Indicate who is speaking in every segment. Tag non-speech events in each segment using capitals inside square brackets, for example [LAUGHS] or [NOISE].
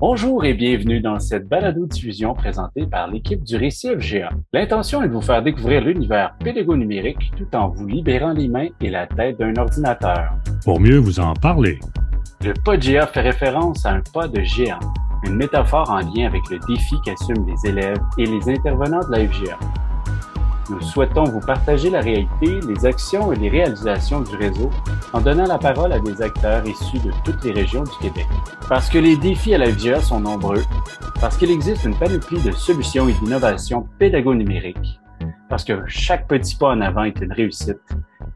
Speaker 1: Bonjour et bienvenue dans cette balado-diffusion présentée par l'équipe du Récit FGA. L'intention est de vous faire découvrir l'univers pédago-numérique tout en vous libérant les mains et la tête d'un ordinateur.
Speaker 2: Pour mieux vous en parler.
Speaker 1: Le pas de GA fait référence à un pas de géant, une métaphore en lien avec le défi qu'assument les élèves et les intervenants de la FGA. Nous souhaitons vous partager la réalité, les actions et les réalisations du réseau en donnant la parole à des acteurs issus de toutes les régions du Québec. Parce que les défis à la FGA sont nombreux, parce qu'il existe une panoplie de solutions et d'innovations pédago-numériques, parce que chaque petit pas en avant est une réussite,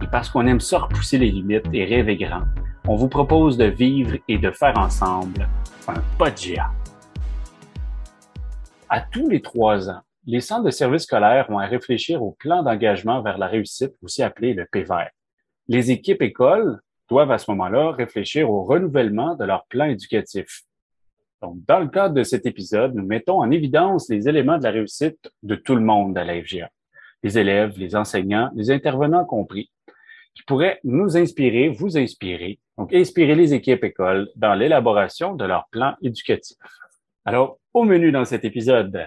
Speaker 1: et parce qu'on aime ça repousser les limites et rêver grand, on vous propose de vivre et de faire ensemble un pas de GA. À tous les trois ans, les centres de services scolaires ont à réfléchir au plan d'engagement vers la réussite, aussi appelé le PVER. Les équipes écoles doivent à ce moment-là réfléchir au renouvellement de leur plan éducatif. Donc, dans le cadre de cet épisode, nous mettons en évidence les éléments de la réussite de tout le monde à la FGA. Les élèves, les enseignants, les intervenants compris, qui pourraient nous inspirer, vous inspirer, donc inspirer les équipes écoles dans l'élaboration de leur plan éducatif. Alors, au menu dans cet épisode,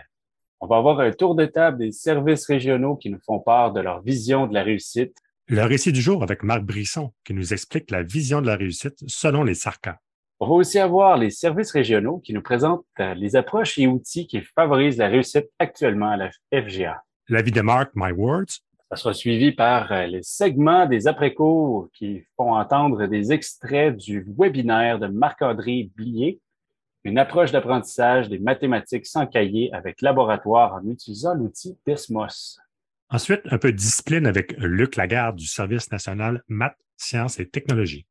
Speaker 1: on va avoir un tour de table des services régionaux qui nous font part de leur vision de la réussite.
Speaker 2: Le récit du jour avec Marc Brisson qui nous explique la vision de la réussite selon les SARCA.
Speaker 1: On va aussi avoir les services régionaux qui nous présentent euh, les approches et outils qui favorisent la réussite actuellement à la FGA.
Speaker 2: L'avis de Marc, My Words.
Speaker 1: Ça sera suivi par euh, les segments des après-cours qui font entendre des extraits du webinaire de Marc-André Blier une approche d'apprentissage des mathématiques sans cahier avec laboratoire en utilisant l'outil Desmos.
Speaker 2: Ensuite, un peu de discipline avec Luc Lagarde du Service national maths, sciences et technologies.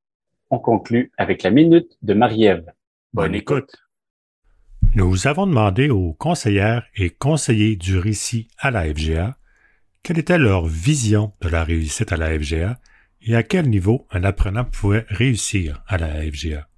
Speaker 1: On conclut avec la minute de Marie-Ève.
Speaker 2: Bonne écoute. Nous avons demandé aux conseillères et conseillers du récit à la FGA quelle était leur vision de la réussite à la FGA et à quel niveau un apprenant pouvait réussir à la FGA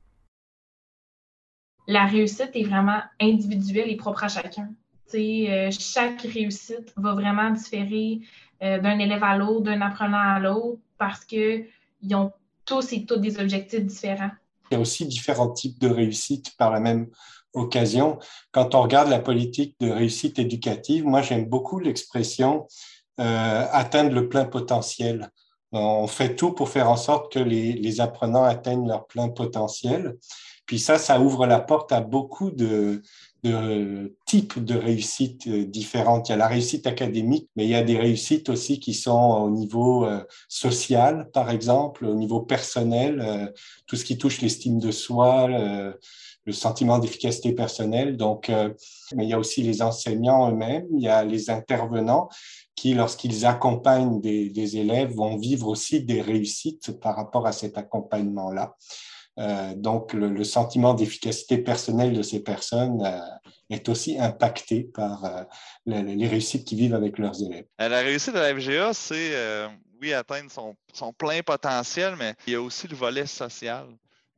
Speaker 3: la réussite est vraiment individuelle et propre à chacun. Euh, chaque réussite va vraiment différer euh, d'un élève à l'autre, d'un apprenant à l'autre, parce qu'ils ont tous et toutes des objectifs différents.
Speaker 4: Il y a aussi différents types de réussite par la même occasion. Quand on regarde la politique de réussite éducative, moi j'aime beaucoup l'expression euh, atteindre le plein potentiel. On fait tout pour faire en sorte que les, les apprenants atteignent leur plein potentiel. Puis ça, ça ouvre la porte à beaucoup de, types de réussites euh, différentes. Il y a la réussite académique, mais il y a des réussites aussi qui sont au niveau euh, social, par exemple, au niveau personnel, euh, tout ce qui touche l'estime de soi, le sentiment d'efficacité personnelle. Donc, mais il y a aussi les enseignants eux-mêmes, il y a les intervenants qui, lorsqu'ils accompagnent des élèves, vont vivre aussi des réussites par rapport à cet accompagnement-là. Euh, donc, le, sentiment d'efficacité personnelle de ces personnes euh, est aussi impacté par euh, les réussites qu'ils vivent avec leurs élèves.
Speaker 5: La réussite de la FGA, c'est, oui, atteindre son, plein potentiel, mais il y a aussi le volet social.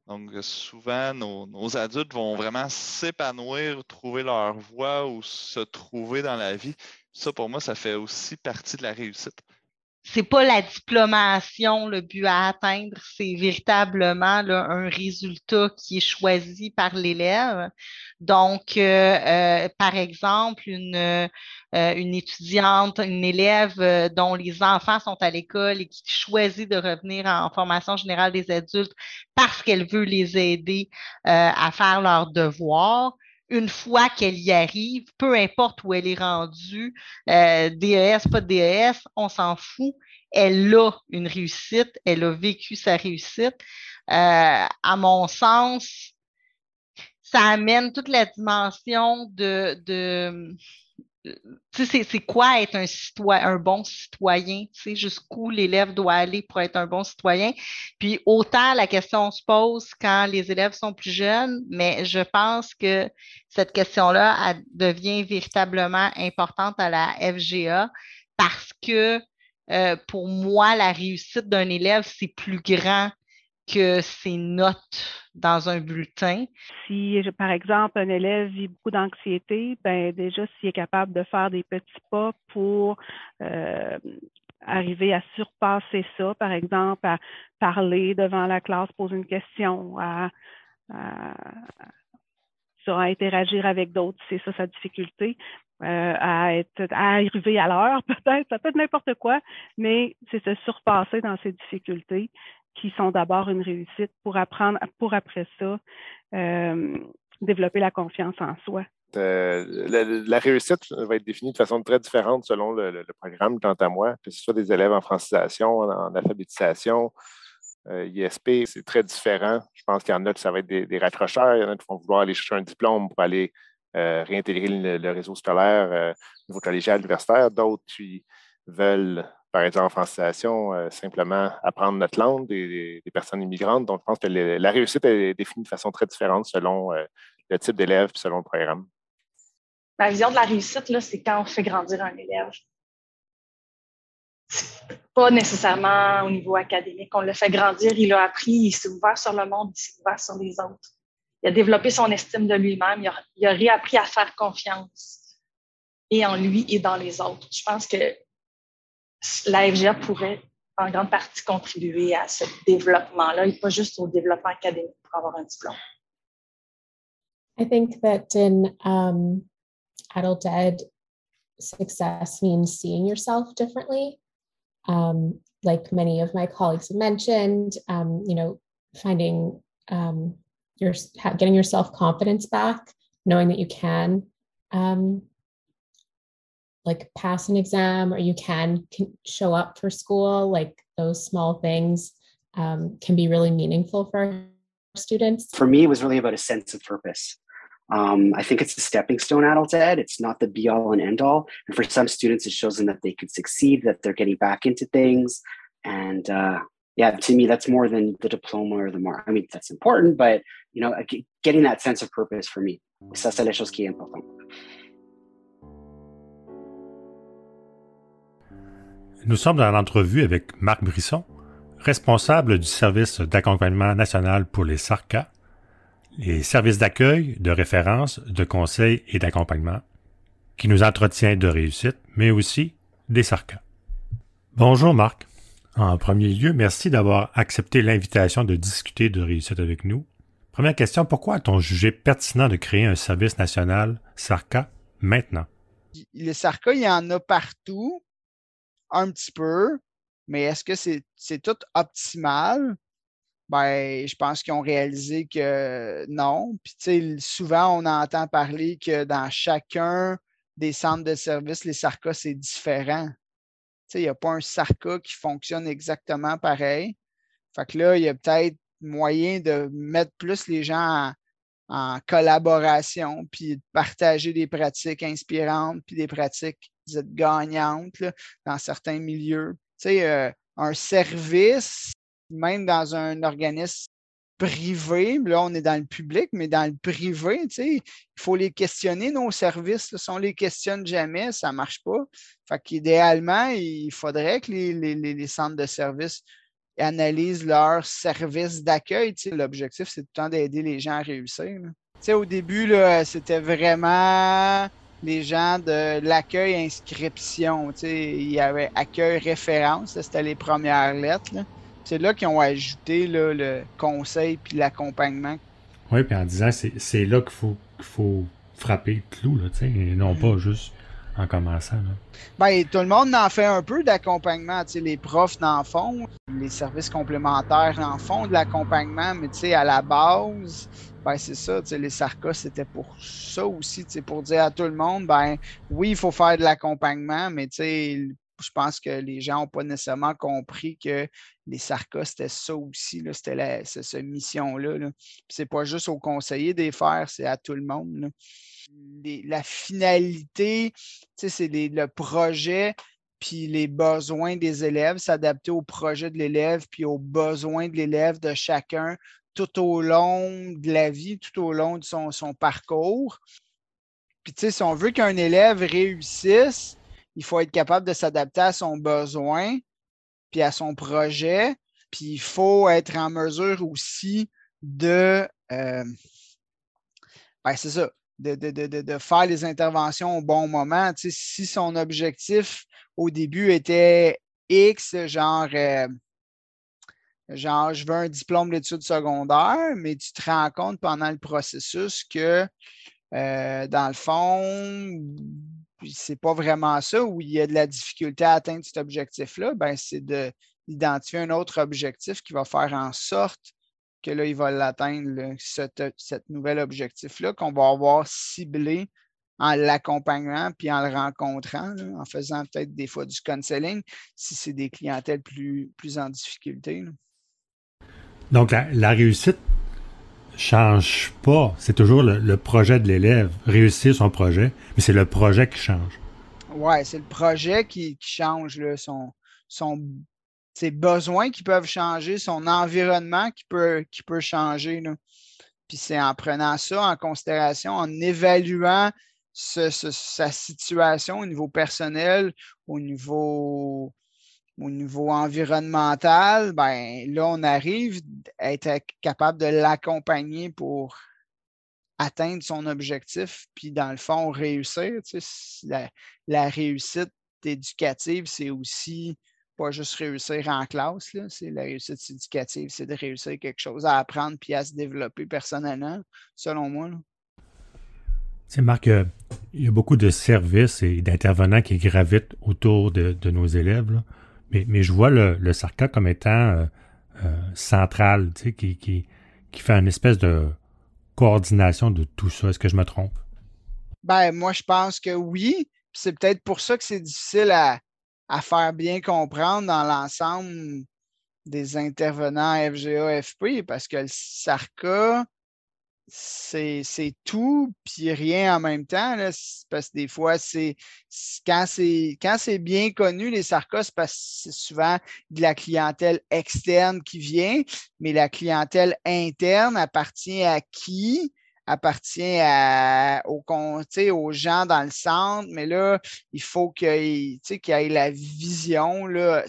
Speaker 5: Donc, souvent, nos, nos adultes vont vraiment s'épanouir, trouver leur voie ou se trouver dans la vie. Ça, pour moi, ça fait aussi partie de la réussite
Speaker 6: c'est pas la diplomation le but à atteindre, c'est véritablement là, un résultat qui est choisi par l'élève. Donc, euh, euh, par exemple, une, euh, une étudiante, une élève dont les enfants sont à l'école et qui choisit de revenir en formation générale des adultes parce qu'elle veut les aider à faire leurs devoirs, une fois qu'elle y arrive, peu importe où elle est rendue, euh, DES, pas DES, on s'en fout. Elle a une réussite, elle a vécu sa réussite. Euh, à mon sens, ça amène toute la dimension de, de c'est quoi être un citoyen, un bon citoyen, jusqu'où l'élève doit aller pour être un bon citoyen? Puis autant la question se pose quand les élèves sont plus jeunes, mais je pense que cette question-là devient véritablement importante à la FGA parce que euh, pour moi, la réussite d'un élève, c'est plus grand que ses notes dans un bulletin.
Speaker 7: Si, par exemple, un élève vit beaucoup d'anxiété, ben déjà, s'il est capable de faire des petits pas pour euh, arriver à surpasser ça, par exemple, à parler devant la classe, poser une question, à, interagir avec d'autres, c'est ça sa difficulté. Euh, à à arriver à l'heure, [LAUGHS] peut-être, ça peut être n'importe quoi, mais c'est se surpasser dans ces difficultés qui sont d'abord une réussite pour apprendre, pour après ça, euh, développer la confiance en soi.
Speaker 8: Euh, la, réussite va être définie de façon très différente selon le, programme, quant à moi, que ce soit des élèves en francisation, en, alphabétisation. Euh, ISP, c'est très différent. Je pense qu'il y en a qui ça va être des, raccrocheurs, il y en a qui vont vouloir aller chercher un diplôme pour aller réintégrer le, réseau scolaire au niveau collégial, universitaire. D'autres qui veulent, par exemple, en francisation, simplement apprendre notre langue, des, personnes immigrantes. Donc, je pense que la réussite est définie de façon très différente selon le type d'élève et selon le programme
Speaker 9: ma vision de la réussite, c'est quand on fait grandir un élève. Pas nécessairement au niveau académique. On le fait grandir, il a appris, il s'est ouvert sur le monde, il s'est ouvert sur les autres. Il a développé son estime de lui-même, il a, réappris à faire confiance et en lui et dans les autres. Je pense que pourrait en grande partie contribuer à ce développement-là et pas juste au développement académique pour avoir un diplôme.
Speaker 10: I think that in um, adult ed success means seeing yourself differently. Um, like many of my colleagues have mentioned, um, you know, finding um, your getting your self confidence back, knowing that you can um, like pass an exam or you can, can, show up for school. Like those small things um, can be really meaningful for students.
Speaker 11: For me, it was really about a sense of purpose. Um, I think it's a stepping stone adult ed. It's not the be all and end all. And for some students, it shows them that they could succeed, that they're getting back into things. And uh, yeah, to me, that's more than the diploma or the mark. I mean, that's important, but you know, getting that sense of purpose for me,
Speaker 2: Nous sommes dans l'entrevue avec Marc Brisson, responsable du service d'accompagnement national pour les SARCA, les services d'accueil, de référence, de conseil et d'accompagnement, qui nous entretient de réussite, mais aussi des sarcas. Bonjour Marc. En premier lieu, merci d'avoir accepté l'invitation de discuter de réussite avec nous. Première question, pourquoi a-t-on jugé pertinent de créer un service national SARCA maintenant?
Speaker 12: Les SARCA, il y en a partout, un petit peu, mais est-ce que c'est tout optimal? ben, je pense qu'ils ont réalisé que non. Puis, souvent, on entend parler que dans chacun des centres de services, les SARCA, c'est différent. Il n'y a pas un SARCA qui fonctionne exactement pareil. Fait que là, il y a peut-être moyen de mettre plus les gens en, collaboration, puis de partager des pratiques inspirantes, puis des pratiques gagnantes dans certains milieux. Tu sais, euh, un service, même dans un organisme privé, là on est dans le public, mais dans le privé, il faut les questionner, nos services. si on ne les questionne jamais, ça ne marche pas. Fait qu'idéalement, il faudrait que les, centres de services analysent leurs services d'accueil. L'objectif, c'est tout le temps d'aider les gens à réussir. Au début, c'était vraiment les gens de l'accueil inscription. Il y avait accueil référence, c'était les premières lettres. C'est là qu'ils ont ajouté le conseil puis l'accompagnement.
Speaker 2: Oui, puis en disant c'est là qu'il faut, faut frapper le clou, là, et non pas juste en commençant. Là.
Speaker 12: Ben, tout le monde en fait un peu d'accompagnement. Les profs en font, les services complémentaires en font de l'accompagnement, mais à la base, ben, c'est ça, les sarcas, c'était pour ça aussi, pour dire à tout le monde, ben oui, il faut faire de l'accompagnement, mais je pense que les gens n'ont pas nécessairement compris que les sarcas, c'était ça aussi, c'était cette mission-là. -là, c'est pas juste aux conseillers des faire, c'est à tout le monde. la finalité, c'est le projet puis les besoins des élèves, s'adapter au projet de l'élève, puis aux besoins de l'élève de chacun tout au long de la vie, tout au long de son, parcours. Puis, tu sais, si on veut qu'un élève réussisse, il faut être capable de s'adapter à son besoin, puis à son projet, puis il faut être en mesure aussi de, euh, ben, c'est ça, de, de, faire les interventions au bon moment. Tu sais, si son objectif au début était X, genre, euh, genre, je veux un diplôme d'études secondaires, mais tu te rends compte pendant le processus que, euh, dans le fond, c'est pas vraiment ça, où il y a de la difficulté à atteindre cet objectif-là, ben, c'est d'identifier un autre objectif qui va faire en sorte que là, il va l'atteindre, cet, nouvel objectif-là, qu'on va avoir ciblé en l'accompagnant puis en le rencontrant, en faisant peut-être des fois du counseling si c'est des clientèles plus, plus en difficulté.
Speaker 2: Donc, la, réussite change pas. C'est toujours le, projet de l'élève, réussir son projet, mais c'est le projet qui change.
Speaker 12: Oui, c'est le projet qui, change, ses besoins qui peuvent changer, son environnement qui peut, qui peut changer. Puis c'est en prenant ça en considération, en évaluant sa situation au niveau personnel, au niveau, au niveau environnemental, ben là, on arrive à être capable de l'accompagner pour atteindre son objectif, puis dans le fond, réussir. la, réussite éducative, c'est aussi pas juste réussir en classe, la réussite éducative, c'est de réussir quelque chose à apprendre puis à se développer personnellement, selon moi. Là.
Speaker 2: C'est Marc, euh, il y a beaucoup de services et d'intervenants qui gravitent autour de, nos élèves, Mais, je vois le, le SARCA comme étant euh, euh, central, qui, fait une espèce de coordination de tout ça. Est-ce que je me trompe?
Speaker 12: Ben, moi, je pense que oui. C'est peut-être pour ça que c'est difficile à, à, faire bien comprendre dans l'ensemble des intervenants FGA, FP, parce que le SARCA, c'est tout, puis rien en même temps. Parce que des fois, c'est quand c'est bien connu, les sarcos, c'est souvent de la clientèle externe qui vient, mais la clientèle interne appartient à qui? appartient à, aux, aux gens dans le centre, mais là, il faut qu'il y ait la vision, là,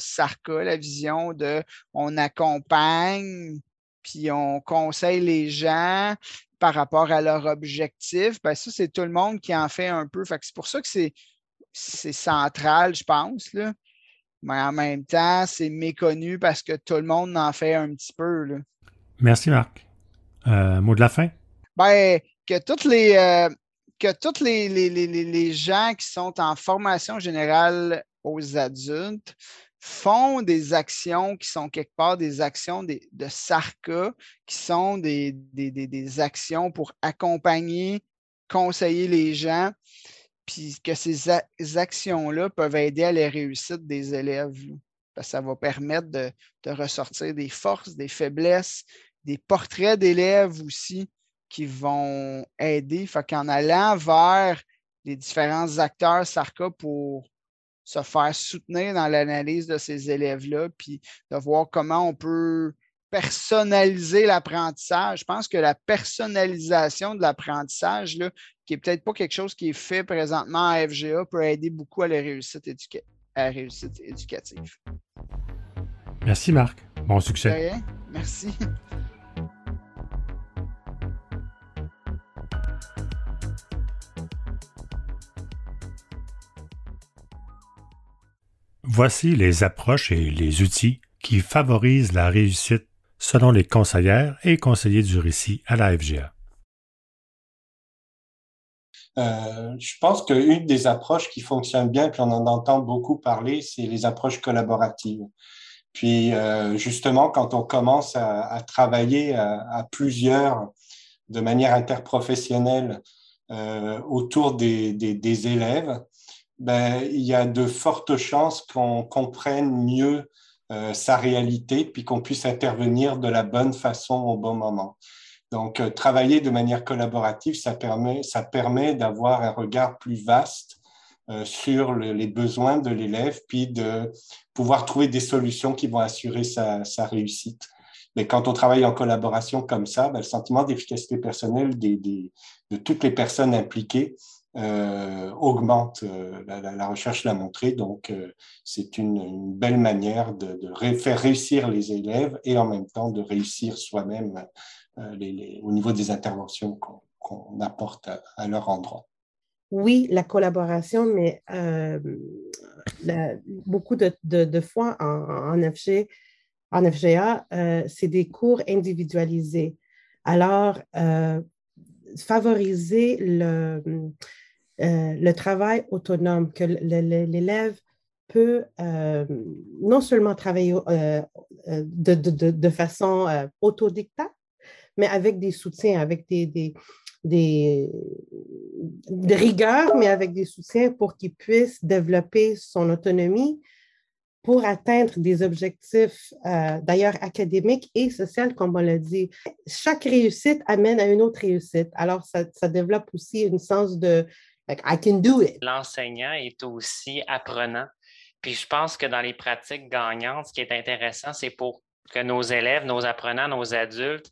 Speaker 12: la vision de on accompagne, puis on conseille les gens, par rapport à leur objectif, ben ça, c'est tout le monde qui en fait un peu. c'est pour ça que c'est, central, je pense. Là. Mais en même temps, c'est méconnu parce que tout le monde en fait un petit peu. Là.
Speaker 2: Merci, Marc. Euh, mot de la fin?
Speaker 12: Ben, que toutes les. Euh, que tous les, les, gens qui sont en formation générale aux adultes font des actions qui sont quelque part des actions de SARCA, qui sont des, actions pour accompagner, conseiller les gens, puis que ces actions-là peuvent aider à la réussite des élèves. Parce que ça va permettre de, de, ressortir des forces, des faiblesses, des portraits d'élèves aussi qui vont aider. Fait qu'en allant vers les différents acteurs SARCA pour se faire soutenir dans l'analyse de ces élèves-là, puis de voir comment on peut personnaliser l'apprentissage. Je pense que la personnalisation de l'apprentissage, qui n'est peut-être pas quelque chose qui est fait présentement à FGA, peut aider beaucoup à la réussite, à la réussite éducative.
Speaker 2: Merci Marc. Bon succès.
Speaker 12: Merci. [LAUGHS]
Speaker 2: Voici les approches et les outils qui favorisent la réussite selon les conseillères et conseillers du récit à la FGA.
Speaker 4: Euh, je pense qu'une des approches qui fonctionne bien, puis on en entend beaucoup parler, c'est les approches collaboratives. Puis euh, justement, quand on commence à, travailler à, plusieurs de manière interprofessionnelle euh, autour des, des élèves, ben, il y a de fortes chances qu'on comprenne mieux euh, sa réalité, puis qu'on puisse intervenir de la bonne façon au bon moment. Donc, euh, travailler de manière collaborative, ça permet, ça permet d'avoir un regard plus vaste euh, sur les besoins de l'élève, puis de pouvoir trouver des solutions qui vont assurer sa, réussite. Mais quand on travaille en collaboration comme ça, ben, le sentiment d'efficacité personnelle de toutes les personnes impliquées augmente. Euh, la, recherche l'a montré, donc euh, c'est une, belle manière de, faire réussir les élèves et en même temps de réussir soi-même au niveau des interventions qu'on apporte à, leur endroit.
Speaker 13: Oui, la collaboration, mais beaucoup de, fois en, en FGA, c'est des cours individualisés. Alors, favoriser le, le travail autonome, que l'élève peut non seulement travailler de, de, façon autodictate, mais avec des soutiens, avec des, rigueurs, mais avec des soutiens pour qu'il puisse développer son autonomie pour atteindre des objectifs, euh, d'ailleurs académiques et sociaux, comme on l'a dit. Chaque réussite amène à une autre réussite. Alors, ça, ça développe aussi une sens de I can do it.
Speaker 14: L'enseignant est aussi apprenant. Puis je pense que dans les pratiques gagnantes, ce qui est intéressant, c'est pour que nos élèves, nos apprenants, nos adultes,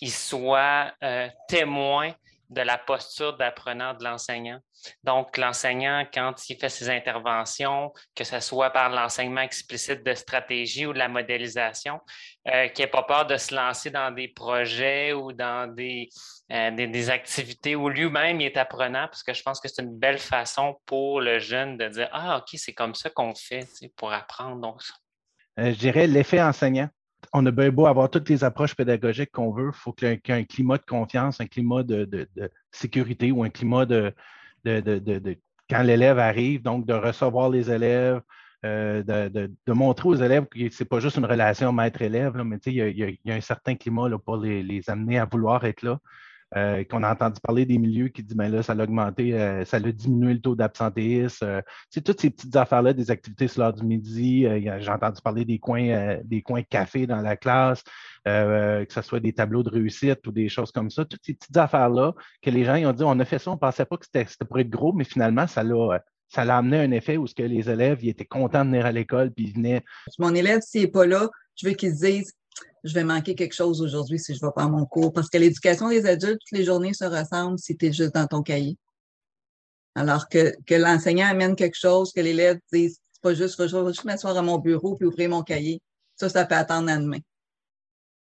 Speaker 14: ils soient euh, témoins de la posture d'apprenant de l'enseignant. Donc, l'enseignant, quand il fait ses interventions, que ce soit par l'enseignement explicite de stratégie ou de la modélisation, euh, qu'il n'ait pas peur de se lancer dans des projets ou dans des, euh, activités où lui-même est apprenant, parce que je pense que c'est une belle façon pour le jeune de dire Ah, OK, c'est comme ça qu'on fait pour apprendre. Donc,
Speaker 15: je dirais l'effet enseignant on a bien beau avoir toutes les approches pédagogiques qu'on veut, il faut qu'il y ait un climat de confiance, un climat de, sécurité ou un climat de, quand l'élève arrive, donc de recevoir les élèves, euh, de, montrer aux élèves que ce n'est pas juste une relation maître-élève, mais il y, a, un certain climat pour les, amener à vouloir être là. Euh, qu'on a entendu parler des milieux qui disent, ben là, ça a augmenté, euh, ça a diminué le taux d'absentéisme. Euh, c'est toutes ces petites affaires-là, des activités sur l'heure du midi. J'ai entendu parler des coins, des coins café dans la classe, que ce soit des tableaux de réussite ou des choses comme ça. Toutes ces petites affaires-là que les gens ils ont dit, on a fait ça, on ne pensait pas que c'était pour être gros, mais finalement, ça l'a ça l'a amené un effet où ce que les élèves ils étaient contents de venir à l'école puis ils venaient.
Speaker 16: Mon élève, s'il n'est pas là, je veux qu'il se dise je vais manquer quelque chose aujourd'hui si je ne vais pas à mon cours. Parce que l'éducation des adultes, toutes les journées se ressemblent si tu es juste dans ton cahier. Alors que, que l'enseignant amène quelque chose, que l'élève dise, c'est pas juste, je vais juste m'asseoir à mon bureau puis ouvrir mon cahier. Ça, ça peut attendre à demain.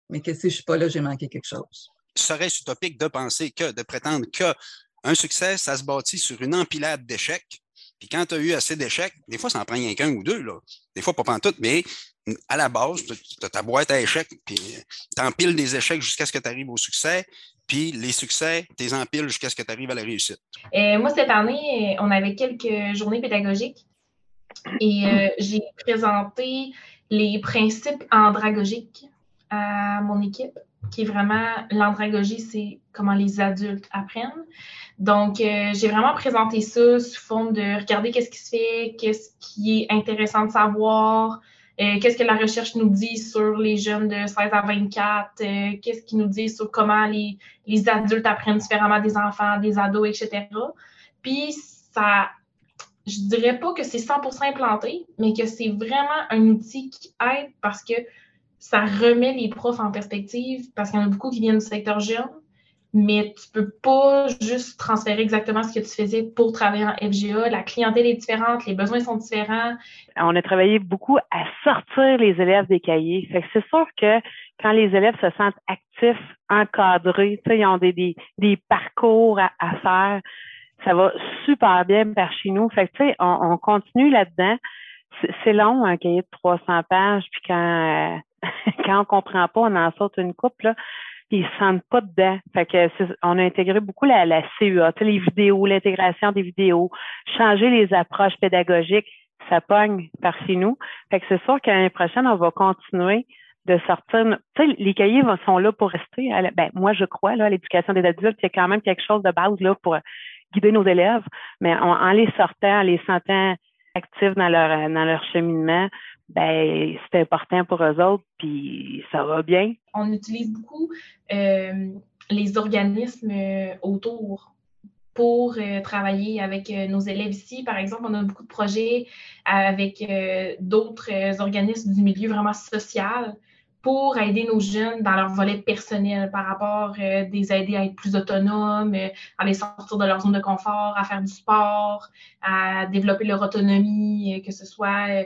Speaker 16: Mais que si je ne suis pas là, j'ai manqué quelque chose.
Speaker 17: Serait-ce utopique de penser que, de prétendre qu'un succès, ça se bâtit sur une empilade d'échecs. Puis quand tu as eu assez d'échecs, des fois, ça en prend rien qu'un ou deux, là. Des fois, pas tout, mais à la base, tu as ta boîte à échecs, puis tu empiles des échecs jusqu'à ce que tu arrives au succès, puis les succès, tu les empiles jusqu'à ce que tu arrives à la réussite.
Speaker 3: Moi, cette année, on avait quelques journées pédagogiques et euh, j'ai présenté les principes andragogiques à mon équipe, qui est vraiment l'andragogie, c'est comment les adultes apprennent. Donc, euh, j'ai vraiment présenté ça sous forme de regarder qu'est-ce qui se fait, qu'est-ce qui est intéressant de savoir, qu'est-ce que la recherche nous dit sur les jeunes de 16 à 24? Euh, qu'est-ce qui nous dit sur comment les, les, adultes apprennent différemment des enfants, des ados, etc. Puis, ça, je dirais pas que c'est 100% implanté, mais que c'est vraiment un outil qui aide parce que ça remet les profs en perspective, parce qu'il y en a beaucoup qui viennent du secteur jeune, mais tu peux pas juste transférer exactement ce que tu faisais pour travailler en FGA. La clientèle est différente, les besoins sont différents.
Speaker 7: On a travaillé beaucoup à sortir les élèves des cahiers. Fait que c'est sûr que quand les élèves se sentent actifs, encadrés, ils ont des, des, des parcours à, faire, ça va super bien par chez nous. Fait que on, on continue là-dedans. C'est long, un cahier de 300 pages, puis quand, euh, [LAUGHS] quand on comprend pas, on en saute une coupe, là ils se sentent pas dedans. Fait que on a intégré beaucoup la, la CEA, les vidéos, l'intégration des vidéos, changer les approches pédagogiques, ça pogne par chez nous. Fait que c'est sûr qu'à l'année prochaine, on va continuer de sortir. Tu sais, les cahiers sont là pour rester. Ben, moi, je crois, là, l'éducation des adultes, il y a quand même quelque chose de base là pour guider nos élèves. Mais en les sortant, en les sentant actifs dans leur, dans leur cheminement, ben c'est important pour eux autres, puis ça va bien.
Speaker 3: On utilise beaucoup euh, les organismes euh, autour pour euh, travailler avec nos élèves ici. Par exemple, on a beaucoup de projets avec d'autres organismes du milieu vraiment social pour aider nos jeunes dans leur volet personnel par rapport euh, des aider à être plus autonomes, à les sortir de leur zone de confort, à faire du sport, à développer leur autonomie, que ce soit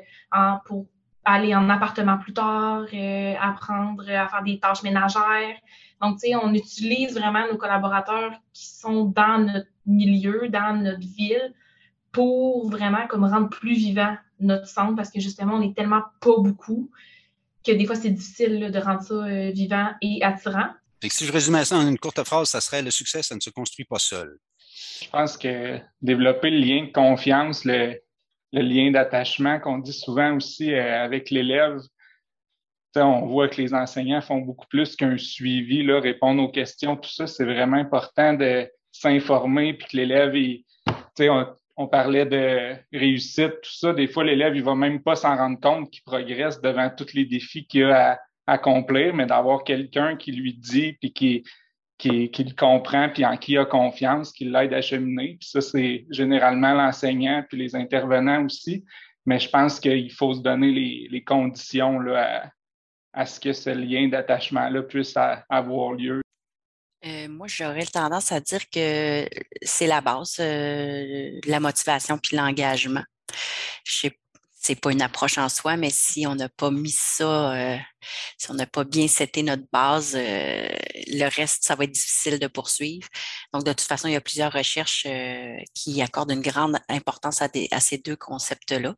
Speaker 3: pour aller en appartement plus tard, euh, apprendre à faire des tâches ménagères. Donc, tu sais, on utilise vraiment nos collaborateurs qui sont dans notre milieu, dans notre ville, pour vraiment comme rendre plus vivant notre centre parce que justement, on est tellement pas beaucoup que des fois, c'est difficile de rendre ça euh, vivant et attirant.
Speaker 17: si je résumais ça en une courte phrase, ça serait le succès, ça ne se construit pas seul.
Speaker 18: Je pense que développer le lien de confiance, le, lien d'attachement qu'on dit souvent aussi euh, avec l'élève, on voit que les enseignants font beaucoup plus qu'un suivi, là, répondre aux questions, tout ça, c'est vraiment important de s'informer, puis que l'élève, on, on parlait de réussite, tout ça. Des fois, l'élève, il va même pas s'en rendre compte qu'il progresse devant tous les défis qu'il a à, accomplir, mais d'avoir quelqu'un qui lui dit, puis qui, qui, le comprend, puis en qui il a confiance, qui l'aide à cheminer. Puis ça, c'est généralement l'enseignant, puis les intervenants aussi. Mais je pense qu'il faut se donner les, conditions là, à, à, ce que ce lien d'attachement-là puisse avoir lieu.
Speaker 19: Euh, moi, j'aurais tendance à dire que c'est la base, euh, la motivation puis l'engagement. Je sais c'est pas une approche en soi, mais si on n'a pas mis ça, euh, si on n'a pas bien seté notre base, le reste, ça va être difficile de poursuivre. Donc, de toute façon, il y a plusieurs recherches qui accordent une grande importance à, à ces deux concepts-là.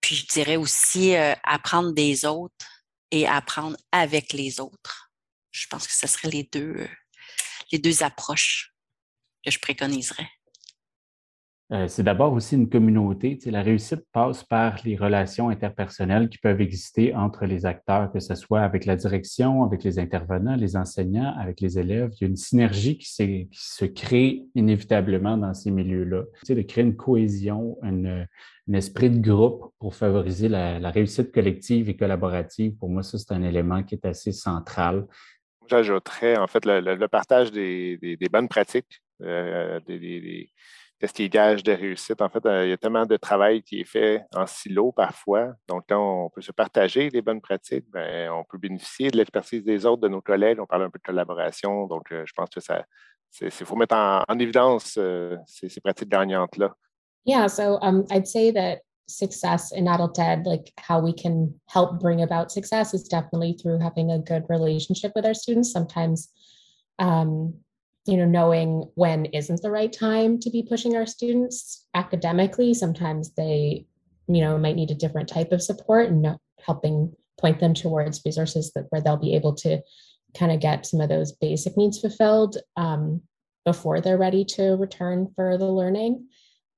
Speaker 19: puis, je dirais aussi apprendre des autres et apprendre avec les autres je pense que ce seraient les deux, euh, les deux approches que je préconiserais.
Speaker 1: Euh, c'est d'abord aussi une communauté. la réussite passe par les relations interpersonnelles qui peuvent exister entre les acteurs, que ce soit avec la direction, avec les intervenants, les enseignants, avec les élèves. Il y a une synergie qui, se crée inévitablement dans ces milieux-là. de créer une cohésion, un esprit de groupe pour favoriser la, réussite collective et collaborative. Pour moi, ça, c'est un élément qui est assez central
Speaker 8: J'ajouterais en fait le, partage des, bonnes pratiques, euh, des, testigages de réussite. En fait, euh, il y a tellement de travail qui est fait en silo parfois. Donc, quand on peut se partager les bonnes pratiques, ben, on peut bénéficier de l'expertise des autres, de nos collègues. On parle un peu de collaboration. Donc, euh, je pense que ça, il faut mettre en, évidence ces, ces pratiques gagnantes-là.
Speaker 10: Yeah, so um, I'd say that success in adult ed, like how we can help bring about success is definitely through having a good relationship with our students. Sometimes, um, you know, knowing when isn't the right time to be pushing our students academically. Sometimes they, you know, might need a different type of support and helping point them towards resources that where they'll be able to kind of get some of those basic needs fulfilled um, before they're ready to return for the learning.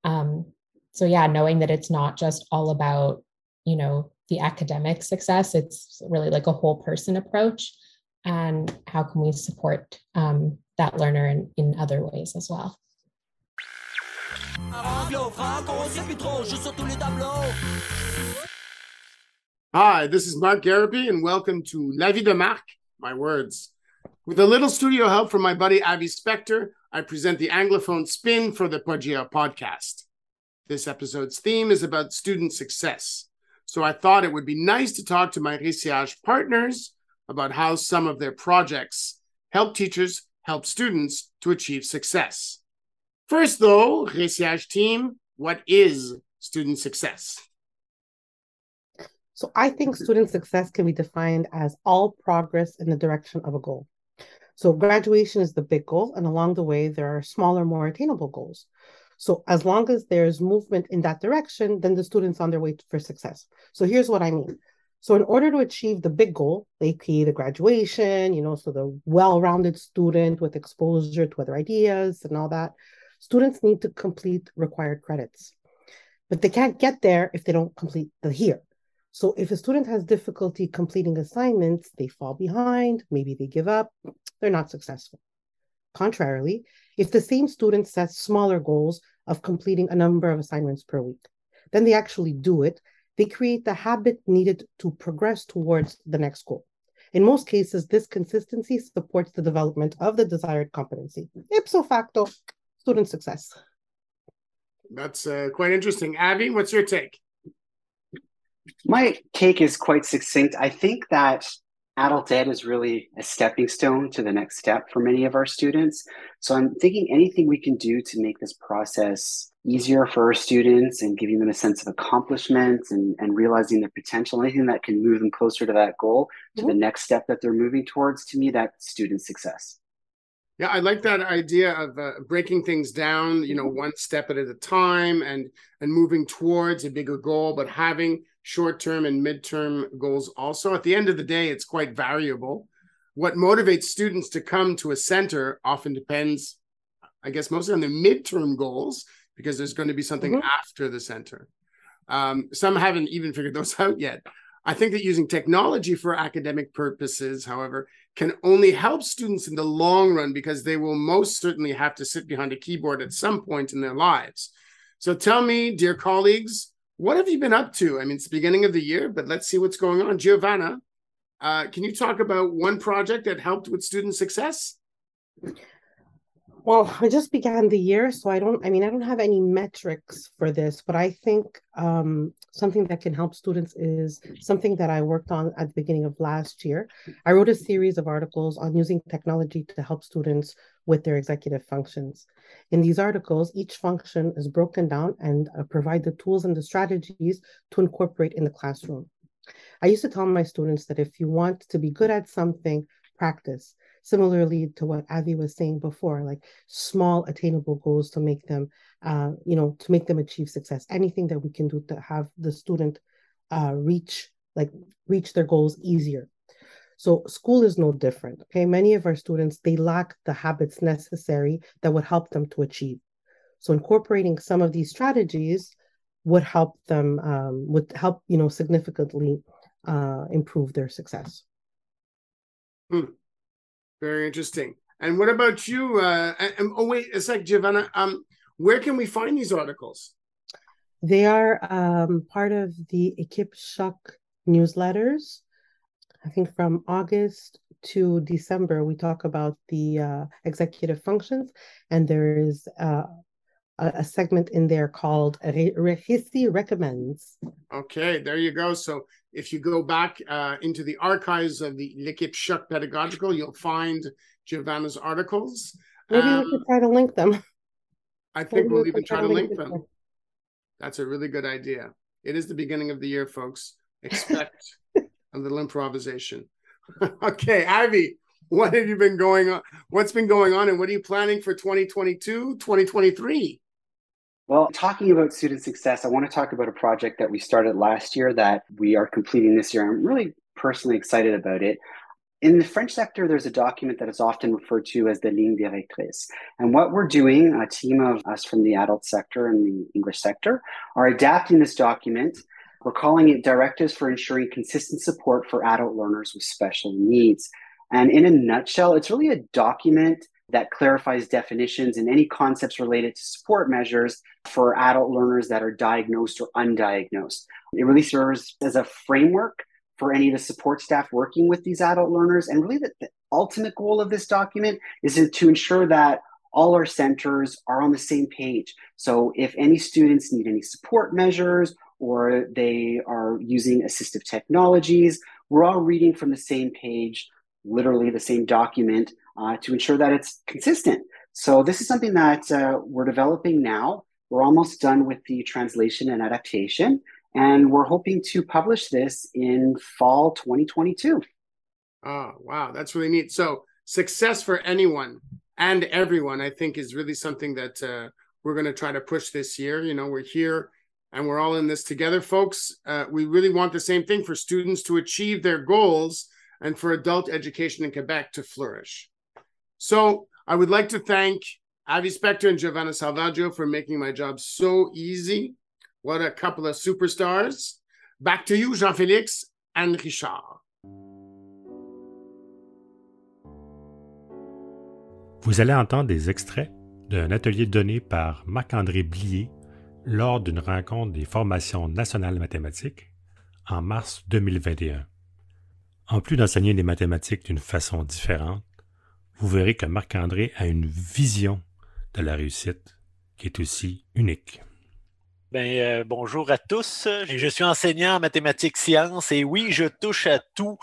Speaker 10: Um, so yeah knowing that it's not just all about you know the academic success it's really like a whole person approach and how can we support um, that learner in, in other ways as well
Speaker 20: Hi, this is Mark Garaby, and welcome to La Vie de Marc, my words. With a little studio help from my buddy Avi Spector, I present the Anglophone spin for the Poggia podcast. This episode's theme is about student success. So I thought it would be nice to talk to my Reciage partners about how some of their projects help teachers help students to achieve success. First, though, Reciage team, what is student success?
Speaker 13: So I think student success can be defined as all progress in the direction of a goal. So graduation is the big goal, and along the way, there are smaller, more attainable goals. So as long as there's movement in that direction, then the student's on their way for success. So here's what I mean. So in order to achieve the big goal, aka the graduation, you know, so the well-rounded student with exposure to other ideas and all that, students need to complete required credits. But they can't get there if they don't complete the here. So if a student has difficulty completing assignments, they fall behind, maybe they give up, they're not successful. Contrarily, if the same student sets smaller goals of completing a number of assignments per week, then they actually do it, they create the habit needed to progress towards the next goal. In most cases, this consistency supports the development of the desired competency. Ipso facto, student success.
Speaker 20: That's uh, quite interesting. Abby, what's your take?
Speaker 11: My take is quite succinct. I think that adult ed is really a stepping stone to the next step for many of our students. So I'm thinking anything we can do to make this process easier for our students and giving them a sense of accomplishment and, and realizing their potential, anything that can move them closer to that goal, to mm-hmm. the next step that they're moving towards, to me, that's student success.
Speaker 20: Yeah, I like that idea of uh, breaking things down, you know, mm-hmm. one step at a time and and moving towards a bigger goal, but having short term and midterm goals also. At the end of the day, it's quite variable. What motivates students to come to a center often depends, I guess, mostly on the midterm goals because there's going to be something mm-hmm. after the center. Um, some haven't even figured those [LAUGHS] out yet. I think that using technology for academic purposes, however, can only help students in the long run because they will most certainly have to sit behind a keyboard at some point in their lives. So tell me, dear colleagues, what have you been up to? I mean, it's the beginning of the year, but let's see what's going on. Giovanna, uh, can you talk about one project that helped with student success?
Speaker 13: Well, I just began the year, so I don't, I mean, I don't have any metrics for this, but I think um, something that can help students is something that I worked on at the beginning of last year. I wrote a series of articles on using technology to help students with their executive functions. In these articles, each function is broken down and uh, provide the tools and the strategies to incorporate in the classroom. I used to tell my students that if you want to be good at something, practice similarly to what Avi was saying before, like small attainable goals to make them, uh, you know, to make them achieve success. Anything that we can do to have the student uh, reach, like reach their goals easier. So school is no different. Okay, many of our students they lack the habits necessary that would help them to achieve. So incorporating some of these strategies would help them um, would help you know significantly uh, improve their success.
Speaker 20: Hmm. Very interesting. And what about you? Uh, and, oh, wait a sec, Giovanna. Um, where can we find these articles?
Speaker 13: They are um, part of the Choc newsletters. I think from August to December, we talk about the uh, executive functions, and there is uh, a, a, segment in there called Rehisi Recommends.
Speaker 20: Okay, there you go. So if you go back uh, into the archives of the L'Equipe Pedagogical, you'll find Giovanna's articles.
Speaker 13: Maybe um, we could try to link them.
Speaker 20: I think Maybe we'll even try to link them. them. That's a really good idea. It is the beginning of the year, folks. Expect a little improvisation. [LAUGHS] okay, Ivy, what have you been going on? What's been going on, and what are you planning for 2022, 2023?
Speaker 11: Well, talking about student success, I want to talk about a project that we started last year that we are completing this year. I'm really personally excited about it. In the French sector, there's a document that is often referred to as the ligne directrice. And what we're doing, a team of us from the adult sector and the English sector, are adapting this document. We're calling it Directives for Ensuring Consistent Support for Adult Learners with Special Needs. And in a nutshell, it's really a document that clarifies definitions and any concepts related to support measures for adult learners that are diagnosed or undiagnosed. It really serves as a framework for any of the support staff working with these adult learners. And really, the, the ultimate goal of this document is to ensure that all our centers are on the same page. So if any students need any support measures or they are using assistive technologies, we're all reading from the same page, literally the same document uh, to ensure that it's consistent. So this is something that uh, we're developing now. We're almost done with the translation and adaptation, and we're hoping to publish this in fall 2022.
Speaker 20: Oh, wow, that's really neat. So success for anyone and everyone, I think, is really something that uh, we're going to try to push this year. You know, we're here and we're all in this together, folks. Uh, we really want the same thing for students to achieve their goals and for adult education in Quebec to flourish. So I would like to thank Avi Spector and Giovanna Salvaggio for making my job so easy. What a couple of superstars. Back to you, Jean-Félix and Richard.
Speaker 2: Vous allez entendre des extraits d'un atelier donné par Marc-André Blier lors d'une rencontre des formations nationales mathématiques en mars 2021. En plus d'enseigner les mathématiques d'une façon différente, vous verrez que Marc-André a une vision de la réussite qui est aussi unique.
Speaker 21: Ben, euh, bonjour à tous. Je suis enseignant en mathématiques sciences et oui, je touche à tout.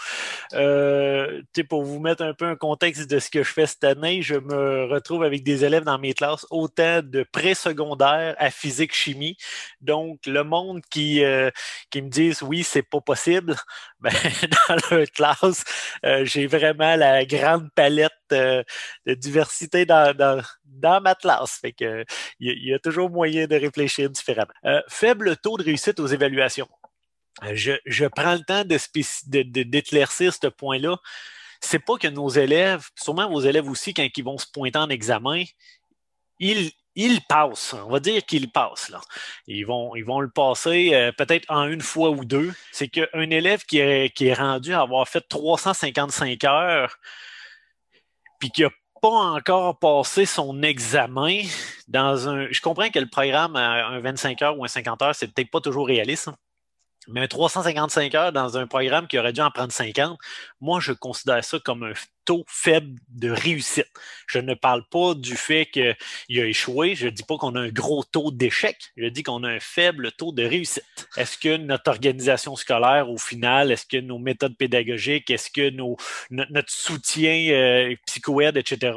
Speaker 21: Euh, pour vous mettre un peu un contexte de ce que je fais cette année, je me retrouve avec des élèves dans mes classes, autant de pré-secondaire à physique-chimie. Donc, le monde qui, euh, me disent oui, c'est pas possible, [LAUGHS] ben, dans leur classe, euh, j'ai vraiment la grande palette de diversité dans, dans, dans ma classe. Fait que il y, a toujours moyen de réfléchir différemment. Euh, faible taux de réussite aux évaluations. je, prends le temps d'éclaircir de, ce point-là. C'est pas que nos élèves, sûrement vos élèves aussi, quand ils vont se pointer en examen, ils, ils passent. On va dire qu'ils passent. Là. Ils, vont, ils vont le passer euh, peut-être en une fois ou deux. C'est qu'un élève qui est, qui est rendu à avoir fait 355 heures, puis qui n'a pas encore passé son examen dans un. Je comprends que le programme à un 25 heures ou un 50 heures, c'est peut-être pas toujours réaliste. Hein. Mais un 355 heures dans un programme qui aurait dû en prendre 50, moi, je considère ça comme un taux faible de réussite. Je ne parle pas du fait qu'il a échoué. Je ne dis pas qu'on a un gros taux d'échec. Je dis qu'on a un faible taux de réussite. Est-ce que notre organisation scolaire, au final, est-ce que nos méthodes pédagogiques, est-ce que notre soutien euh, psycho-aide, etc.,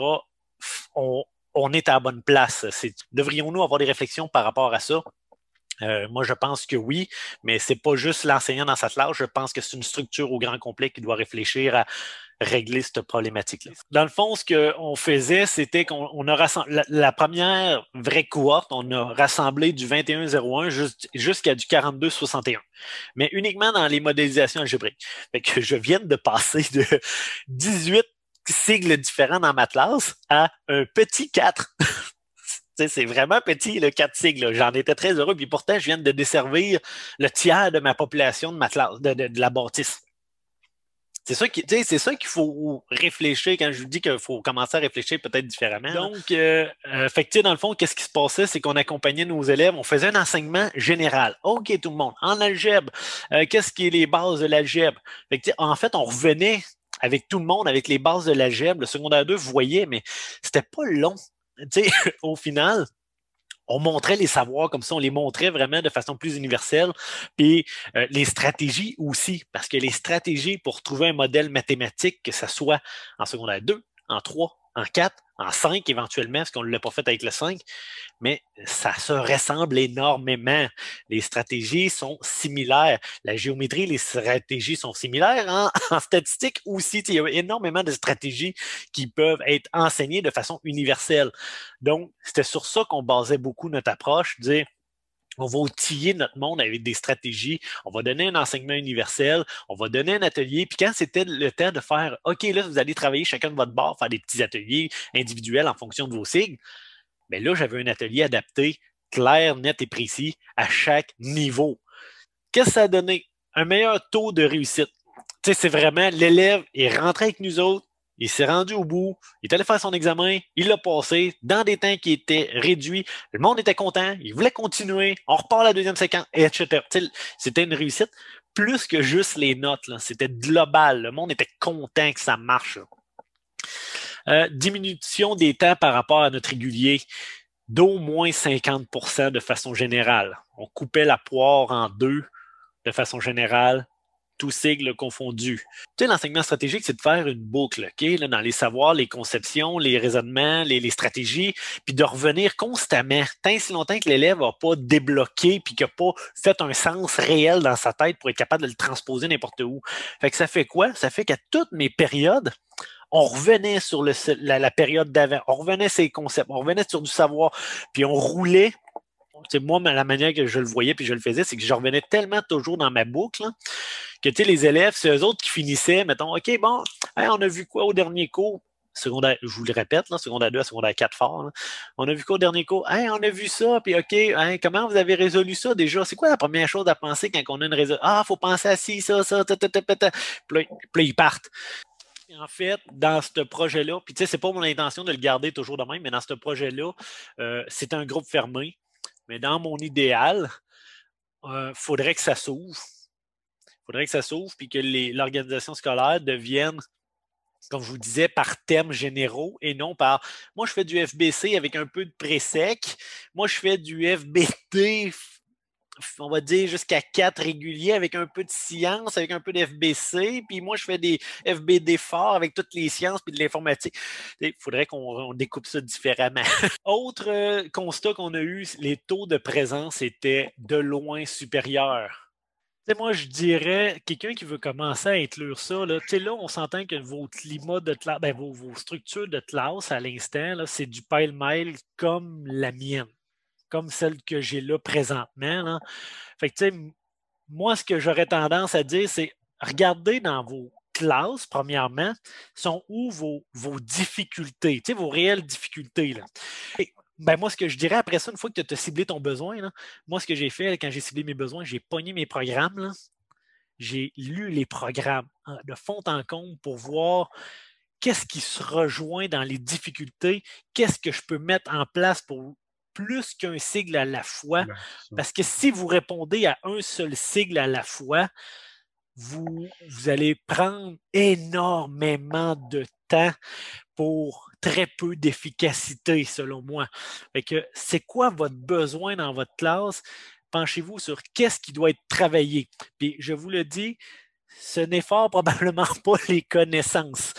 Speaker 21: on est à la bonne place? Devrions-nous avoir des réflexions par rapport à ça? Euh, moi, je pense que oui, mais c'est pas juste l'enseignant dans sa classe. Je pense que c'est une structure au grand complet qui doit réfléchir à régler cette problématique-là. Dans le fond, ce qu'on faisait, c'était qu'on a rassemblé la, première vraie cohorte, on a rassemblé du 2101 jusqu'à du 4261, mais uniquement dans les modélisations algébriques. Fait que je viens de passer de 18 sigles différents dans ma classe à un petit 4 c'est vraiment petit, le 4 sigles. J'en étais très heureux. Puis pourtant, je viens de desservir le tiers de ma population de ma de, la bâtisse. C'est ça qu'il faut réfléchir quand je vous dis qu'il faut commencer à réfléchir peut-être différemment. Donc, euh, euh dans le fond, qu'est-ce qui se passait, c'est qu'on accompagnait nos élèves, on faisait un enseignement général. OK, tout le monde, en algèbre, euh, qu'est-ce qui est les bases de l'algèbre? en fait, on revenait avec tout le monde, avec les bases de l'algèbre. Le secondaire 2, vous voyez, mais c'était pas long [LAUGHS] au final, on montrait les savoirs comme ça, on les montrait vraiment de façon plus universelle. Puis euh, les stratégies aussi, parce que les stratégies pour trouver un modèle mathématique, que ce soit en secondaire 2, en 3, en 4, en 5 éventuellement, parce qu'on ne l'a pas fait avec le 5, mais ça se ressemble énormément. Les stratégies sont similaires. La géométrie, les stratégies sont similaires. En, [LAUGHS] en statistique aussi, il y a énormément de stratégies qui peuvent être enseignées de façon universelle. Donc, c'était sur ça qu'on basait beaucoup notre approche, dire on va outiller notre monde avec des stratégies. On va donner un enseignement universel. On va donner un atelier. Puis quand c'était le temps de faire, OK, là, vous allez travailler chacun de votre bord, faire des petits ateliers individuels en fonction de vos sigles. Mais là, j'avais un atelier adapté, clair, net et précis à chaque niveau. Qu'est-ce que ça a donné? Un meilleur taux de réussite. Tu sais, c'est vraiment l'élève est rentré avec nous autres, il s'est rendu au bout, il est allé faire son examen, il l'a passé dans des temps qui étaient réduits. Le monde était content, il voulait continuer, on repart la deuxième séquence, etc. C'était une réussite plus que juste les notes. C'était global. Le monde était content que ça marche. Euh, diminution des temps par rapport à notre régulier d'au moins 50% de façon générale. On coupait la poire en deux de façon générale tout sigle confondu. Tu sais, l'enseignement stratégique, c'est de faire une boucle, OK, là, dans les savoirs, les conceptions, les raisonnements, les, stratégies, puis de revenir constamment, tant si longtemps que l'élève n'a pas débloqué, puis qu'il n'a pas fait un sens réel dans sa tête pour être capable de le transposer n'importe où. Fait que ça fait quoi? Ça fait qu'à toutes mes périodes, on revenait sur la, la période d'avant, on revenait sur ces concepts, on revenait sur du savoir, puis on roulait moi, la manière que je le voyais puis je le faisais, c'est que je revenais tellement toujours dans ma boucle que les élèves, c'est eux autres qui finissaient, mettons, OK, bon, on a vu quoi au dernier cours? Secondaire, je vous le répète, là, secondaire 2 à secondaire 4 fort. On a vu quoi au dernier cours? on a vu ça, puis OK, comment vous avez résolu ça déjà? C'est quoi la première chose à penser quand on a une résolution? Ah, il faut penser à ci, ça, ça, ta, ta, ta, ta. Puis, là, ils partent. En fait, dans ce projet-là, puis tu sais, c'est pas mon intention de le garder toujours de même, mais dans ce projet-là, euh, c'est un groupe fermé. Mais dans mon idéal, il euh, faudrait que ça s'ouvre. Il faudrait que ça s'ouvre puis que l'organisation scolaire devienne, comme je vous disais, par thèmes généraux et non par moi, je fais du FBC avec un peu de pré-sec. Moi, je fais du FBT on va dire, jusqu'à quatre réguliers avec un peu de science, avec un peu d'FBC. Puis moi, je fais des FBD forts avec toutes les sciences puis de l'informatique. Il faudrait qu'on découpe ça différemment. [LAUGHS] Autre euh, constat qu'on a eu, les taux de présence étaient de loin supérieurs. moi, je dirais, quelqu'un qui veut commencer à inclure ça, là, là on s'entend que vos climats de classe, ben, vos, vos, structures de classe à l'instant, c'est du pile-mail comme la mienne comme celle que j'ai là présentement. Fait que, moi, ce que j'aurais tendance à dire, c'est regardez dans vos classes, premièrement, sont où vos, vos difficultés, vos réelles difficultés. Là. ben moi, ce que je dirais après ça, une fois que tu as ciblé ton besoin, moi, ce que j'ai fait quand j'ai ciblé mes besoins, j'ai pogné mes programmes, j'ai lu les programmes hein, de fond en comble pour voir qu'est-ce qui se rejoint dans les difficultés, qu'est-ce que je peux mettre en place pour plus qu'un sigle à la fois. Parce que si vous répondez à un seul sigle à la fois, vous, vous allez prendre énormément de temps pour très peu d'efficacité, selon moi. que c'est quoi votre besoin dans votre classe? Penchez-vous sur qu'est-ce qui doit être travaillé. Puis je vous le dis, ce n'est fort [LAUGHS] probablement pas les connaissances.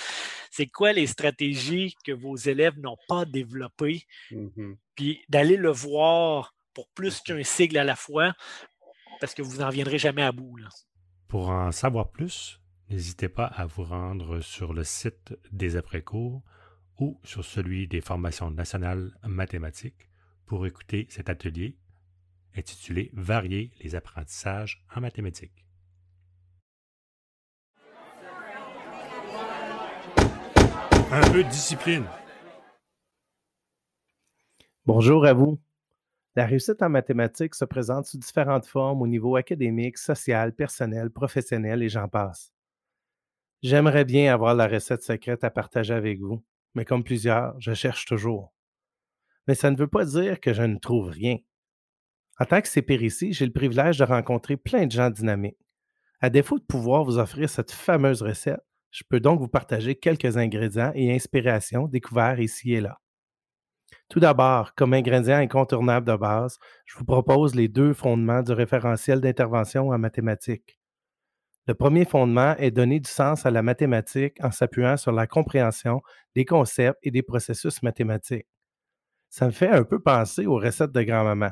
Speaker 21: C'est quoi les stratégies que vos élèves n'ont pas développées? Mmh puis d'aller le voir pour plus qu'un sigle à la fois, parce que vous n'en viendrez jamais à bout.
Speaker 2: Pour en savoir plus, n'hésitez pas à vous rendre sur le site des après-cours ou sur celui des formations nationales mathématiques pour écouter cet atelier intitulé Varier les apprentissages en mathématiques. Un peu de discipline.
Speaker 15: Bonjour à vous. La réussite en mathématiques se présente sous différentes formes au niveau académique, social, personnel, professionnel et j'en passe. J'aimerais bien avoir la recette secrète à partager avec vous, mais comme plusieurs, je cherche toujours. Mais ça ne veut pas dire que je ne trouve rien. En tant que CPR ici, j'ai le privilège de rencontrer plein de gens dynamiques. À défaut de pouvoir vous offrir cette fameuse recette, je peux donc vous partager quelques ingrédients et inspirations découverts ici et là. Tout d'abord, comme ingrédient incontournable de base, je vous propose les deux fondements du référentiel d'intervention en mathématiques. Le premier fondement est donner du sens à la mathématique en s'appuyant sur la compréhension des concepts et des processus mathématiques. Ça me fait un peu penser aux recettes de grand-maman.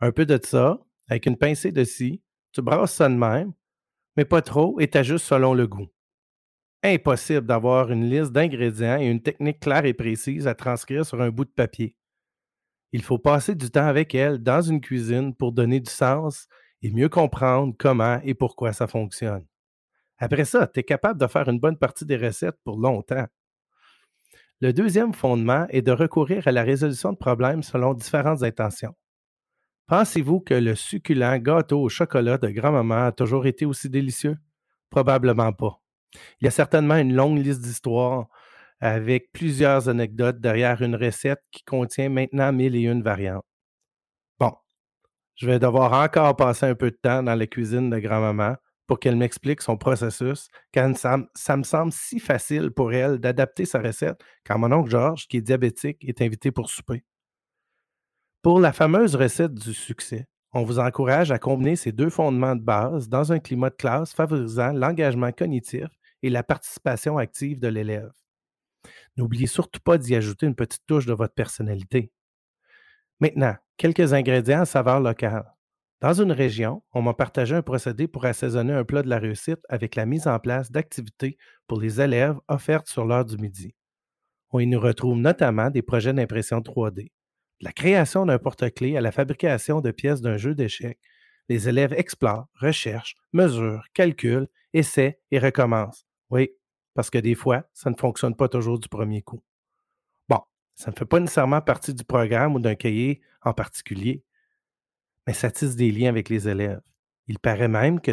Speaker 15: Un peu de ça, avec une pincée de scie, tu brasses ça de même, mais pas trop et t'ajustes selon le goût impossible d'avoir une liste d'ingrédients et une technique claire et précise à transcrire sur un bout de papier. Il faut passer du temps avec elle dans une cuisine pour donner du sens et mieux comprendre comment et pourquoi ça fonctionne. Après ça, tu es capable de faire une bonne partie des recettes pour longtemps. Le deuxième fondement est de recourir à la résolution de problèmes selon différentes intentions. Pensez-vous que le succulent gâteau au chocolat de grand-maman a toujours été aussi délicieux? Probablement pas. Il y a certainement une longue liste d'histoires avec plusieurs anecdotes derrière une recette qui contient maintenant mille et une variantes. Bon, je vais devoir encore passer un peu de temps dans la cuisine de grand-maman pour qu'elle m'explique son processus, car ça, ça, me semble si facile pour elle d'adapter sa recette quand mon oncle Georges, qui est diabétique, est invité pour souper. Pour la fameuse recette du succès, on vous encourage à combiner ces deux fondements de base dans un climat de classe favorisant l'engagement cognitif et la participation active de l'élève. N'oubliez surtout pas d'y ajouter une petite touche de votre personnalité. Maintenant, quelques ingrédients à saveur locale. Dans une région, on m'a partagé un procédé pour assaisonner un plat de la réussite avec la mise en place d'activités pour les élèves offertes sur l'heure du midi. On y nous retrouve notamment des projets d'impression 3D, de la création d'un porte-clés à la fabrication de pièces d'un jeu d'échecs. Les élèves explorent, recherchent, mesurent, calculent, essaient et recommencent. Oui, parce que des fois, ça ne fonctionne pas toujours du premier coup. Bon, ça ne fait pas nécessairement partie du programme ou d'un cahier en particulier, mais ça tisse des liens avec les élèves. Il paraît même que,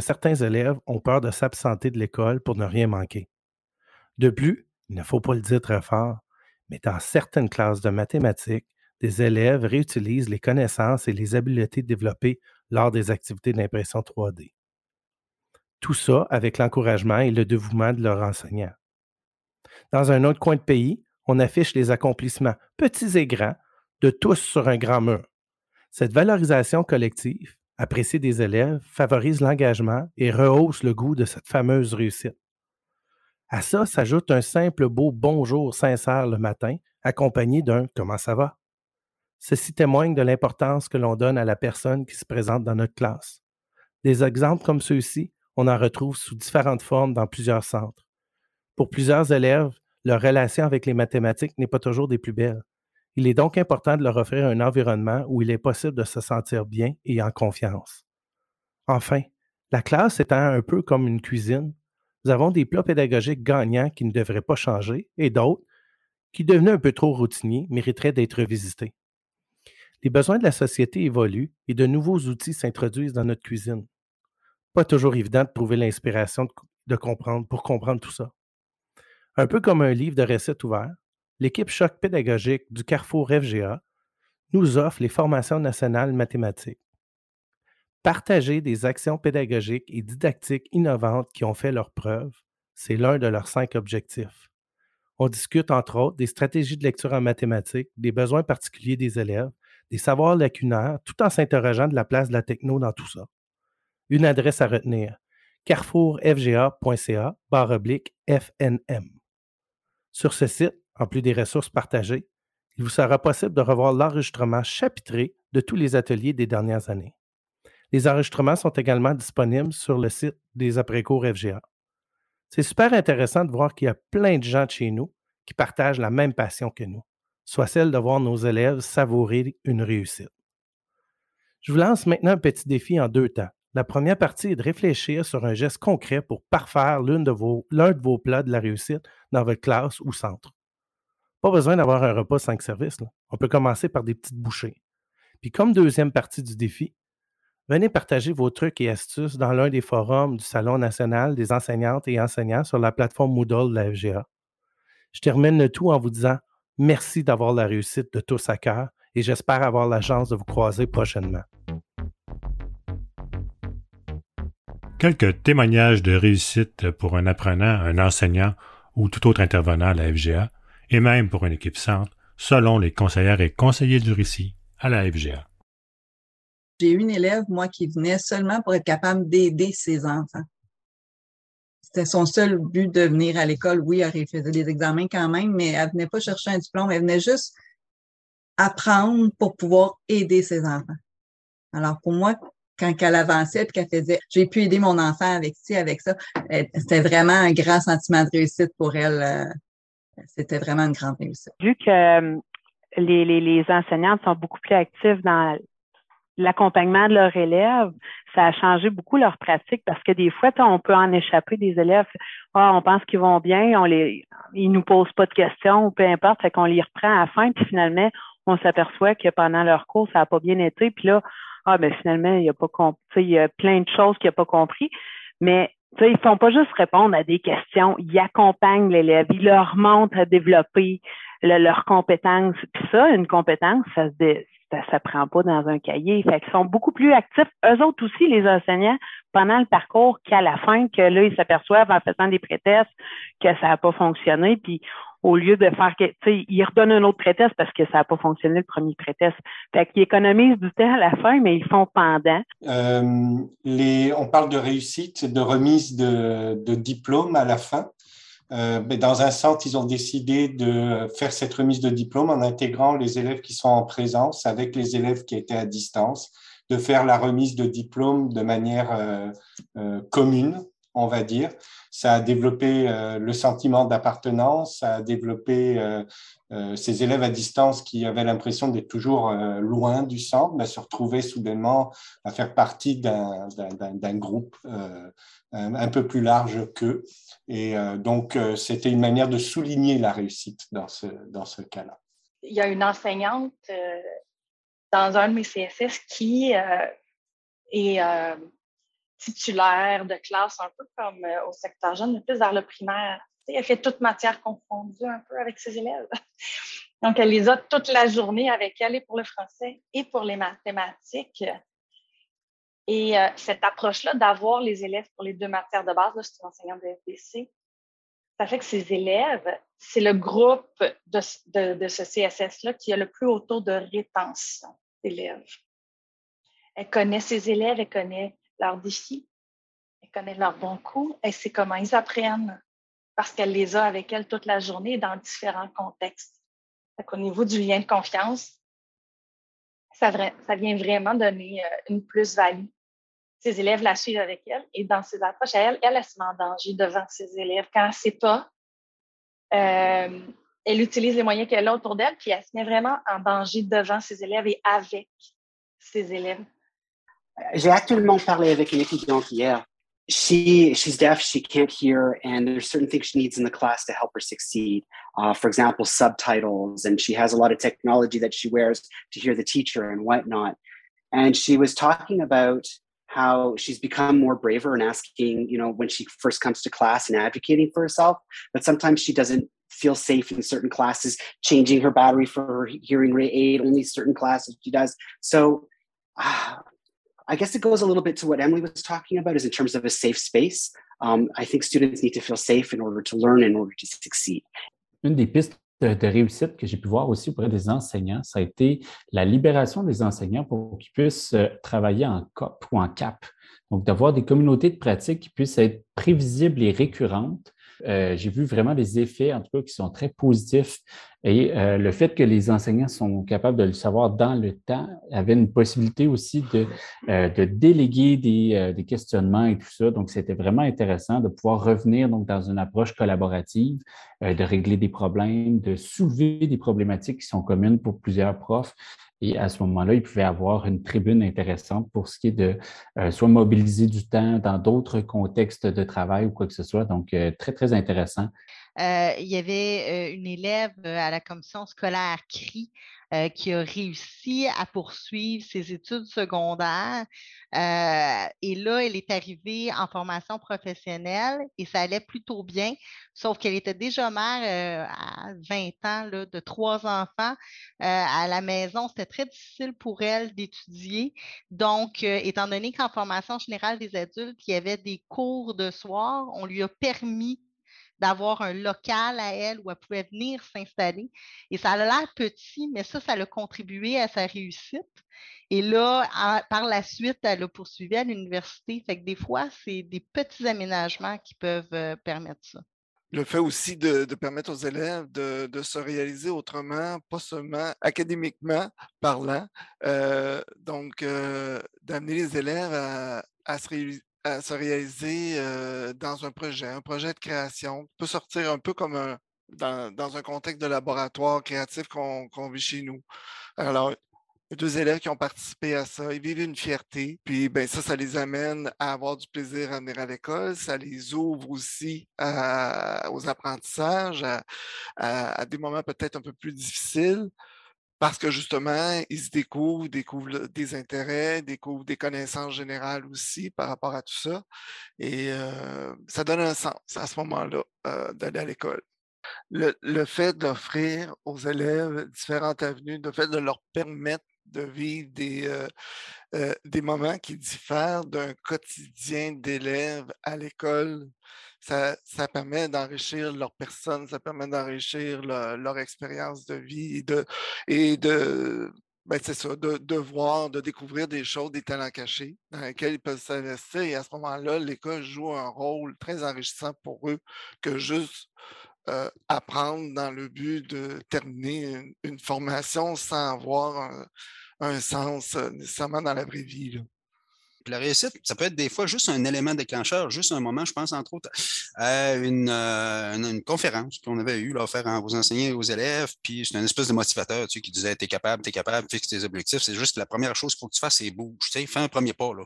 Speaker 15: certains élèves ont peur de s'absenter de l'école pour ne rien manquer. De plus, il ne faut pas le dire très fort, mais dans certaines classes de mathématiques, des élèves réutilisent les connaissances et les habiletés développées lors des activités d'impression 3D. Tout ça avec l'encouragement et le dévouement de leurs enseignants. Dans un autre coin de pays, on affiche les accomplissements, petits et grands, de tous sur un grand mur. Cette valorisation collective, appréciée des élèves, favorise l'engagement et rehausse le goût de cette fameuse réussite. À ça s'ajoute un simple beau bonjour sincère le matin, accompagné d'un Comment ça va? Ceci témoigne de l'importance que l'on donne à la personne qui se présente dans notre classe. Des exemples comme ceux-ci on en retrouve sous différentes formes dans plusieurs centres. Pour plusieurs élèves, leur relation avec les mathématiques n'est pas toujours des plus belles. Il est donc important de leur offrir un environnement où il est possible de se sentir bien et en confiance. Enfin, la classe étant un peu comme une cuisine, nous avons des plats pédagogiques gagnants qui ne devraient pas changer et d'autres qui, devenus un peu trop routiniers, mériteraient d'être visités. Les besoins de la société évoluent et de nouveaux outils s'introduisent dans notre cuisine. Pas toujours évident de trouver l'inspiration de, comprendre pour comprendre tout ça. Un peu comme un livre de recettes ouvert, l'équipe Choc pédagogique du Carrefour FGA nous offre les formations nationales mathématiques. Partager des actions pédagogiques et didactiques innovantes qui ont fait leurs preuves, c'est l'un de leurs cinq objectifs. On discute entre autres des stratégies de lecture en mathématiques, des besoins particuliers des élèves, des savoirs lacunaires, tout en s'interrogeant de la place de la techno dans tout ça. Une adresse à retenir carrefourfga.ca FNM. Sur ce site, en plus des ressources partagées, il vous sera possible de revoir l'enregistrement chapitré de tous les ateliers des dernières années. Les enregistrements sont également disponibles sur le site des après-cours FGA. C'est super intéressant de voir qu'il y a plein de gens de chez nous qui partagent la même passion que nous, soit celle de voir nos élèves savourer une réussite. Je vous lance maintenant un petit défi en deux temps. La première partie est de réfléchir sur un geste concret pour parfaire l'un de, vos, plats de la réussite dans votre classe ou centre. Pas besoin d'avoir un repas cinq services. On peut commencer par des petites bouchées. Puis comme deuxième partie du défi, Venez partager vos trucs et astuces dans l'un des forums du Salon national des enseignantes et enseignants sur la plateforme Moodle de la FGA. Je termine le tout en vous disant merci d'avoir la réussite de tous à cœur et j'espère avoir la chance de vous croiser prochainement.
Speaker 2: Quelques témoignages de réussite pour un apprenant, un enseignant ou tout autre intervenant à la FGA, et même pour une équipe centre, selon les conseillères et conseillers du récit à la FGA.
Speaker 16: J'ai une élève, moi, qui venait seulement pour être capable d'aider ses enfants. C'était son seul but de venir à l'école. Oui, elle faisait des examens quand même, mais elle venait pas chercher un diplôme, elle venait juste apprendre pour pouvoir aider ses enfants. Alors, pour moi, quand elle avançait et qu'elle faisait j'ai pu aider mon enfant avec ci, avec ça, c'était vraiment un grand sentiment de réussite pour elle. Euh, c'était vraiment une grande réussite.
Speaker 7: Vu que euh, les, les, les enseignantes sont beaucoup plus actives dans l'accompagnement de leurs élèves, ça a changé beaucoup leur pratique parce que des fois, on peut en échapper des élèves. Ah, on pense qu'ils vont bien, on les, ils nous posent pas de questions ou peu importe, fait qu'on les reprend à la fin, puis finalement, on s'aperçoit que pendant leur cours, ça n'a pas bien été, puis là, ah, ben finalement, il y a pas il y a plein de choses qu'il n'a pas compris. Mais ils ne font pas juste répondre à des questions, ils accompagnent l'élève, ils leur montrent à développer leurs compétences. Puis ça, une compétence, ça se, ça s'apprend pas dans un cahier. Fait qu'ils sont beaucoup plus actifs, eux autres aussi, les enseignants, pendant le parcours qu'à la fin, que là, ils s'aperçoivent en faisant des prétestes que ça n'a pas fonctionné. Puis au lieu de faire que, tu sais, ils redonnent un autre préteste parce que ça n'a pas fonctionné le premier préteste. Fait qu'ils économisent du temps à la fin, mais ils font pendant.
Speaker 4: Euh, on parle de réussite, de remise de, de diplôme à la fin. Euh, dans un centre, ils ont décidé de faire cette remise de diplôme en intégrant les élèves qui sont en présence avec les élèves qui étaient à distance, de faire la remise de diplôme de manière euh, commune, on va dire. Ça a développé le sentiment d'appartenance, ça a développé ces élèves à distance qui avaient l'impression d'être toujours loin du centre, mais se retrouver soudainement à faire partie d'un groupe un peu plus large qu'eux. Et euh, donc, euh, c'était une manière de souligner la réussite dans ce, dans ce cas-là.
Speaker 9: Il y a une enseignante euh, dans un de mes CSS qui est titulaire de classe, un peu comme au secteur jeune, mais plus vers le primaire. elle fait toute matière confondue un peu avec ses élèves. [LAUGHS] Donc, elle les a toute la journée avec elle et pour le français et pour les mathématiques. Et euh, cette approche-là d'avoir les élèves pour les deux matières de base, c'est une enseignante de FBC, ça fait que ces élèves, c'est le groupe de, ce CSS-là qui a le plus haut taux de rétention d'élèves. Elle connaît ses élèves, elle connaît leurs défis, elle connaît leurs bons coups, elle sait comment ils apprennent parce qu'elle les a avec elle toute la journée dans différents contextes. Au niveau du lien de confiance, ça, vient vraiment donner euh, une plus-value ses élèves la suivent avec elle. Et dans ses approches à elle, elle, elle se met en danger devant ses élèves. Quand elle ne sait pas, euh, elle utilise les moyens qu'elle a autour d'elle, puis elle se met vraiment en danger devant ses élèves et avec ses élèves.
Speaker 11: J'ai actuellement parlé avec une étudiante hier. She she's deaf, she can't hear, and there's certain things she needs in the class to help her succeed. Uh, for example, subtitles, and she has a lot of technology that she wears to hear the teacher and whatnot. And she was talking about how she's become more braver and asking, you know, when she first comes to class and advocating for herself, but sometimes she doesn't feel safe in certain classes, changing her battery for her hearing aid, only certain classes she does. So uh, I guess it goes a little bit to what Emily was talking about is in terms of a safe space. Um, I think students need to feel safe in order to learn, in order to succeed.
Speaker 1: Une des pistes de, de réussite que j'ai pu voir aussi auprès des enseignants, ça a été la libération des enseignants pour qu'ils puissent euh, travailler en COP ou en CAP. Donc, d'avoir des communautés de pratique qui puissent être prévisibles et récurrentes euh, j'ai vu vraiment des effets, en tout cas, qui sont très positifs. Et euh, le fait que les enseignants sont capables de le savoir dans le temps avait une possibilité aussi de, euh, de déléguer des, des, questionnements et tout ça. Donc, c'était vraiment intéressant de pouvoir revenir donc, dans une approche collaborative, de régler des problèmes, de soulever des problématiques qui sont communes pour plusieurs profs et à ce moment-là, il pouvait avoir une tribune intéressante pour ce qui est de euh, soit mobiliser du temps dans d'autres contextes de travail ou quoi que ce soit. Donc, euh, très, très intéressant.
Speaker 6: Euh, il y avait une élève à la commission scolaire CRI qui a réussi à poursuivre ses études secondaires. et là, elle est arrivée en formation professionnelle et ça allait plutôt bien, sauf qu'elle était déjà mère à 20 ans de trois enfants à la maison. C'était très difficile pour elle d'étudier. Donc, étant donné qu'en formation générale des adultes, il y avait des cours de soir, on lui a permis d'avoir un local à elle où elle pouvait venir s'installer. Et ça a l'air petit, mais ça, ça a contribué à sa réussite. Et là, par la suite, elle a poursuivi à l'université. Fait que des fois, c'est des petits aménagements qui peuvent euh, permettre ça.
Speaker 22: Le fait aussi de, permettre aux élèves de, se réaliser autrement, pas seulement académiquement parlant. Euh, donc, euh, d'amener les élèves à, à se, réaliser à se réaliser dans un projet, un projet de création, peut sortir un peu comme un, dans, un contexte de laboratoire créatif qu'on vit chez nous. Alors, deux élèves qui ont participé à ça, ils vivent une fierté, puis ben ça, ça les amène à avoir du plaisir à venir à l'école, ça les ouvre aussi aux apprentissages, à des moments peut-être un peu plus difficiles parce que justement, ils se découvrent, découvrent des intérêts, découvrent des connaissances générales aussi par rapport à tout ça. Et ça donne un sens à ce moment-là d'aller à l'école. Le, le, fait d'offrir aux élèves différentes avenues, le fait de leur permettre de vivre des, des moments qui diffèrent d'un quotidien d'élèves à l'école, ça, permet d'enrichir leur personne, ça permet d'enrichir leur expérience de vie et de, et ben c'est ça, de, de, voir, de découvrir des choses, des talents cachés dans lesquels ils peuvent s'investir. Et à ce moment-là, l'école joue un rôle très enrichissant pour eux que juste euh, apprendre dans le but de terminer une, formation sans avoir un, sens euh, nécessairement dans la vraie vie.
Speaker 17: La réussite, ça peut être des fois juste un élément déclencheur, juste un moment, je pense entre autres à une, euh, une, conférence qu'on avait eue là, faire aux enseignants et aux élèves, puis c'est un espèce de motivateur tu sais, qui disait T'es capable, t'es capable, fixe tes objectifs. C'est juste la première chose qu'il faut que tu fasses, c'est bouge. Tu sais, fais un premier pas. Là.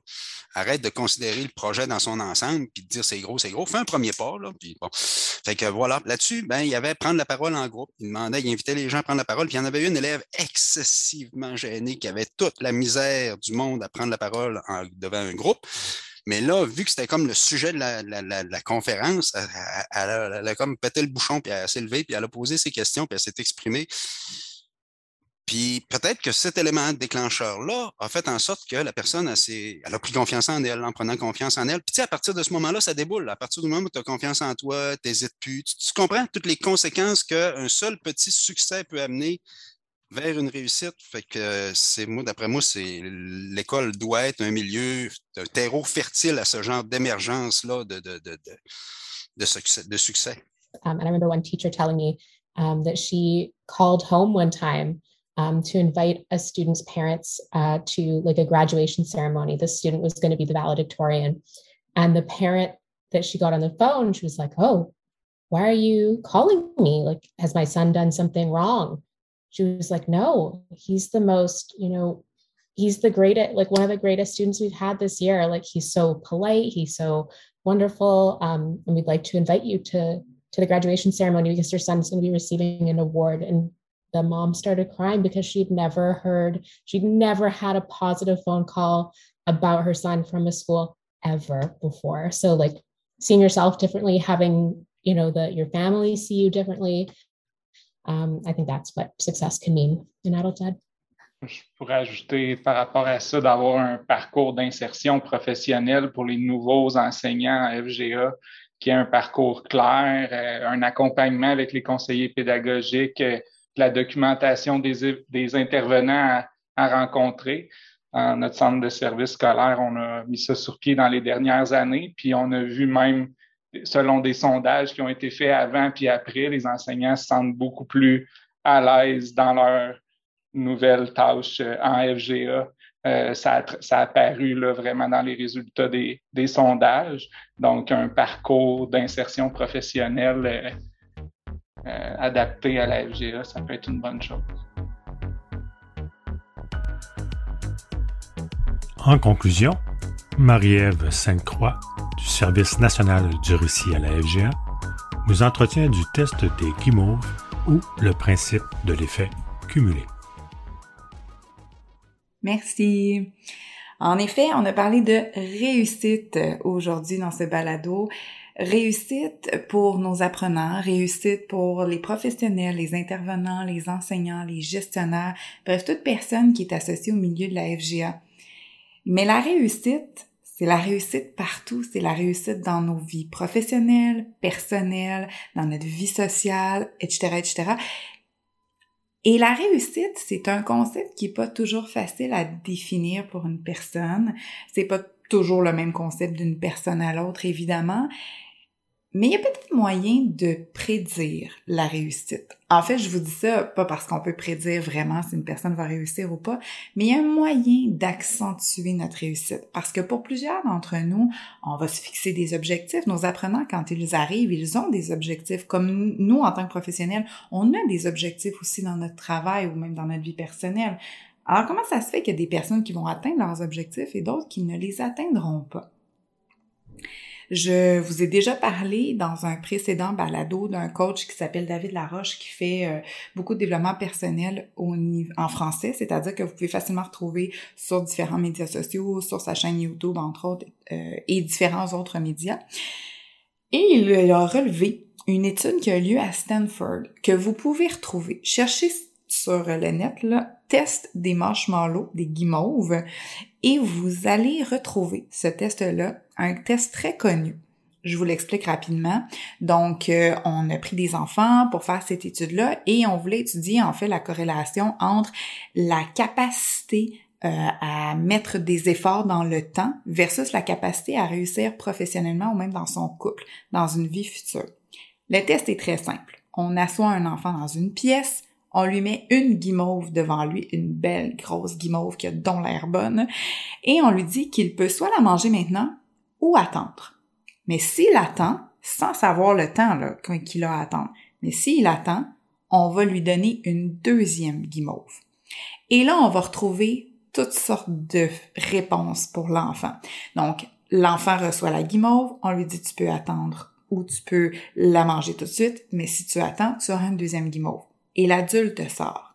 Speaker 17: Arrête de considérer le projet dans son ensemble, puis de dire c'est gros, c'est gros. Fais un premier pas. Là, puis bon. Fait que voilà. Là-dessus, ben, il y avait prendre la parole en groupe. Il demandait, il invitait les gens à prendre la parole, puis il y en avait une élève excessivement gênée qui avait toute la misère du monde à prendre la parole devant un groupe. Mais là, vu que c'était comme le sujet de la, conférence, elle, a comme pété le bouchon, puis elle s'est levée, puis elle a posé ses questions, puis elle s'est exprimée. Puis peut-être que cet élément déclencheur-là a fait en sorte que la personne a, elle a pris confiance en elle, en prenant confiance en elle. Puis à partir de ce moment-là, ça déboule. À partir du moment où tu as confiance en toi, tu n'hésites plus, tu, comprends toutes les conséquences qu'un seul petit succès peut amener vers une réussite. Fait que c'est moi, d'après moi, c'est l'école doit être un milieu, un terreau fertile à ce genre d'émergence-là de, de, de, de, de, succès. De succès.
Speaker 10: Um, and I remember one teacher telling me um, that she called home one time um, to invite a student's parents uh, to like a graduation ceremony. The student was going to be the valedictorian. And the parent that she got on the phone, she was like, Oh, why are you calling me? Like, has my son done something wrong? She was like, no, he's the most, you know, he's the greatest, like one of the greatest students we've had this year. Like he's so polite, he's so wonderful. Um, and we'd like to invite you to to the graduation ceremony because your son's going to be receiving an award. And the mom started crying because she'd never heard, she'd never had a positive phone call about her son from a school ever before. So like seeing yourself differently, having you know the your family see you differently. Um, I think that's what success can mean in adulthood.
Speaker 18: Je pourrais ajouter par rapport à ça d'avoir un parcours d'insertion professionnelle pour les nouveaux enseignants à FGA, qui est un parcours clair, euh, un accompagnement avec les conseillers pédagogiques, euh, la documentation des, intervenants à, à, rencontrer. Dans notre centre de service scolaire, on a mis ça sur pied dans les dernières années, puis on a vu même, selon des sondages qui ont été faits avant puis après, les enseignants se sentent beaucoup plus à l'aise dans leur nouvelle tâche euh, en FGA. Euh, ça, a, apparu vraiment dans les résultats des, sondages. Donc, un parcours d'insertion professionnelle euh, adapté à la FGA, ça peut être une bonne chose.
Speaker 2: En conclusion, Marie-Ève Sainte-Croix, du Service national du récit à la FGA, nous entretient du test des guimauves ou le principe de l'effet cumulé.
Speaker 23: Merci. En effet, on a parlé de réussite aujourd'hui dans ce balado. Réussite pour nos apprenants, réussite pour les professionnels, les intervenants, les enseignants, les gestionnaires, bref, toute personne qui est associée au milieu de la FGA. Mais la réussite, c'est la réussite partout, c'est la réussite dans nos vies professionnelles, personnelles, dans notre vie sociale, etc., etc. Et la réussite, c'est un concept qui est pas toujours facile à définir pour une personne. C'est pas toujours le même concept d'une personne à l'autre, évidemment. Mais il y a peut-être moyen de prédire la réussite. En fait, je vous dis ça pas parce qu'on peut prédire vraiment si une personne va réussir ou pas, mais il y a un moyen d'accentuer notre réussite. Parce que pour plusieurs d'entre nous, on va se fixer des objectifs. Nos apprenants, quand ils arrivent, ils ont des objectifs. Comme nous, en tant que professionnels, on a des objectifs aussi dans notre travail ou même dans notre vie personnelle. Alors, comment ça se fait qu'il y a des personnes qui vont atteindre leurs objectifs et d'autres qui ne les atteindront pas? Je vous ai déjà parlé dans un précédent balado d'un coach qui s'appelle David Laroche qui fait euh, beaucoup de développement personnel en français, c'est-à-dire que vous pouvez facilement retrouver sur différents médias sociaux, sur sa chaîne YouTube entre autres euh, et différents autres médias. Et il a relevé une étude qui a lieu à Stanford que vous pouvez retrouver. Cherchez sur le net, là, test des marshmallows, des guimauves, et vous allez retrouver ce test-là, un test très connu. Je vous l'explique rapidement. Donc, euh, on a pris des enfants pour faire cette étude-là et on voulait étudier en fait la corrélation entre la capacité euh, à mettre des efforts dans le temps versus la capacité à réussir professionnellement ou même dans son couple, dans une vie future. Le test est très simple. On assoit un enfant dans une pièce, on lui met une guimauve devant lui, une belle grosse guimauve qui a dont l'air bonne, et on lui dit qu'il peut soit la manger maintenant attendre. Mais s'il attend, sans savoir le temps qu'il a à attendre, mais s'il attend, on va lui donner une deuxième guimauve. Et là, on va retrouver toutes sortes de réponses pour l'enfant. Donc, l'enfant reçoit la guimauve, on lui dit tu peux attendre ou tu peux la manger tout de suite, mais si tu attends, tu auras une deuxième guimauve et l'adulte sort.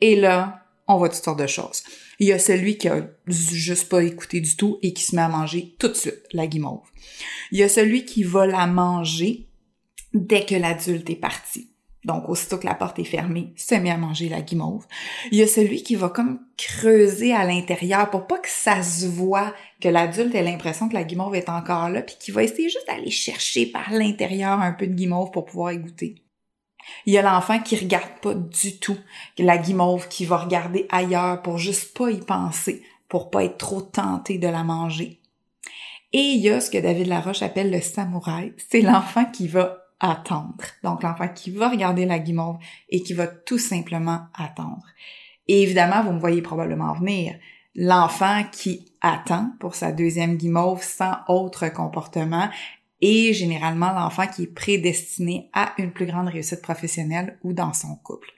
Speaker 23: Et là, on voit toutes sortes de choses. Il y a celui qui a juste pas écouté du tout et qui se met à manger tout de suite la guimauve. Il y a celui qui va la manger dès que l'adulte est parti. Donc, aussitôt que la porte est fermée, se met à manger la guimauve. Il y a celui qui va comme creuser à l'intérieur pour pas que ça se voit, que l'adulte ait l'impression que la guimauve est encore là, puis qui va essayer juste d'aller chercher par l'intérieur un peu de guimauve pour pouvoir y. Il y a l'enfant qui regarde pas du tout la guimauve, qui va regarder ailleurs pour juste pas y penser, pour pas être trop tenté de la manger. Et il y a ce que David Laroche appelle le samouraï. C'est l'enfant qui va attendre. Donc l'enfant qui va regarder la guimauve et qui va tout simplement attendre. Et évidemment, vous me voyez probablement venir. L'enfant qui attend pour sa deuxième guimauve sans autre comportement et généralement l'enfant qui est prédestiné à une plus grande réussite professionnelle ou dans son couple.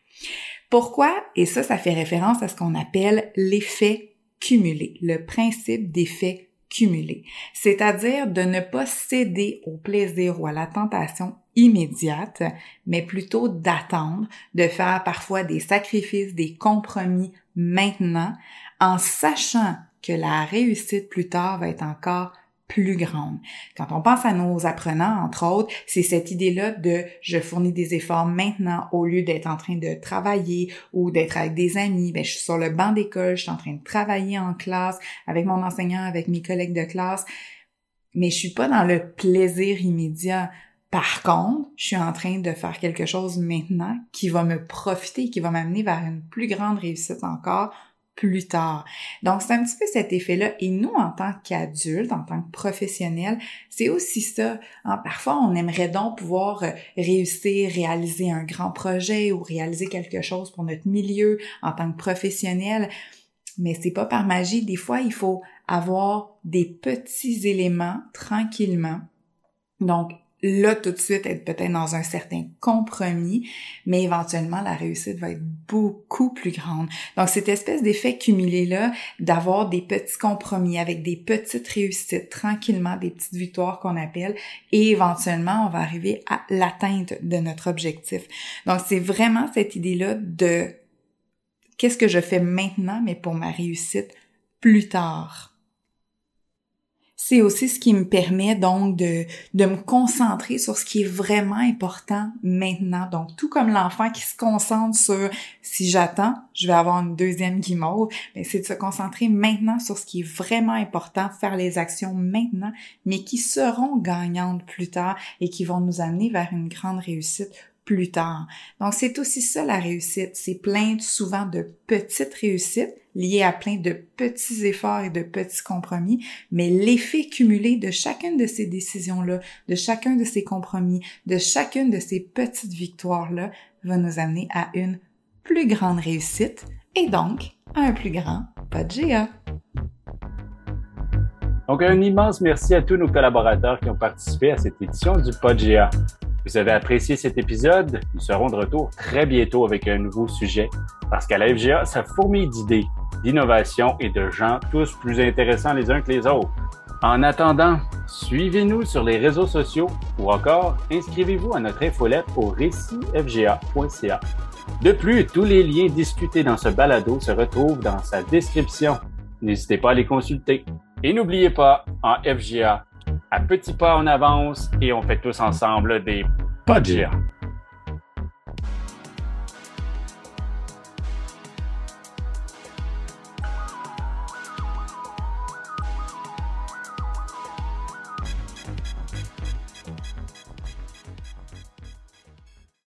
Speaker 23: Pourquoi? Et ça, ça fait référence à ce qu'on appelle l'effet cumulés, le principe d'effet cumulé, c'est-à-dire de ne pas céder au plaisir ou à la tentation immédiate, mais plutôt d'attendre, de faire parfois des sacrifices, des compromis maintenant, en sachant que la réussite plus tard va être encore plus grande. Quand on pense à nos apprenants, entre autres, c'est cette idée-là de je fournis des efforts maintenant au lieu d'être en train de travailler ou d'être avec des amis. Ben, je suis sur le banc d'école, je suis en train de travailler en classe avec mon enseignant, avec mes collègues de classe, mais je suis pas dans le plaisir immédiat. Par contre, je suis en train de faire quelque chose maintenant qui va me profiter, qui va m'amener vers une plus grande réussite encore plus tard. Donc, c'est un petit peu cet effet-là. Et nous, en tant qu'adultes, en tant que professionnels, c'est aussi ça. Hein, parfois, on aimerait donc pouvoir euh, réussir, réaliser un grand projet ou réaliser quelque chose pour notre milieu en tant que professionnel. Mais c'est pas par magie. Des fois, il faut avoir des petits éléments tranquillement. Donc, là tout de suite être peut-être dans un certain compromis, mais éventuellement la réussite va être beaucoup plus grande. Donc cette espèce d'effet cumulé là, d'avoir des petits compromis avec des petites réussites tranquillement, des petites victoires qu'on appelle, et éventuellement on va arriver à l'atteinte de notre objectif. Donc c'est vraiment cette idée là de qu'est-ce que je fais maintenant, mais pour ma réussite plus tard c'est aussi ce qui me permet donc de, de me concentrer sur ce qui est vraiment important maintenant. Donc, tout comme l'enfant qui se concentre sur si j'attends, je vais avoir une deuxième guimauve, mais c'est de se concentrer maintenant sur ce qui est vraiment important, faire les actions maintenant, mais qui seront gagnantes plus tard et qui vont nous amener vers une grande réussite Donc, c'est aussi ça la réussite. C'est plein souvent de petites réussites liées à plein de petits efforts et de petits compromis, mais l'effet cumulé de chacune de ces décisions-là, de chacun de ces compromis, de chacune de ces petites victoires-là va nous amener à une plus grande réussite et donc à un plus grand GA.
Speaker 1: Donc, un immense merci à tous nos collaborateurs qui ont participé à cette édition du PodGA. Vous avez apprécié cet épisode? Nous serons de retour très bientôt avec un nouveau sujet parce qu'à la FGA, ça fourmille d'idées, d'innovations et de gens tous plus intéressants les uns que les autres. En attendant, suivez-nous sur les réseaux sociaux ou encore inscrivez-vous à notre infolette au récitfga.ca. De plus, tous les liens discutés dans ce balado se retrouvent dans sa description. N'hésitez pas à les consulter. Et n'oubliez pas, en FGA, à petits pas en avance et on fait tous ensemble des pas de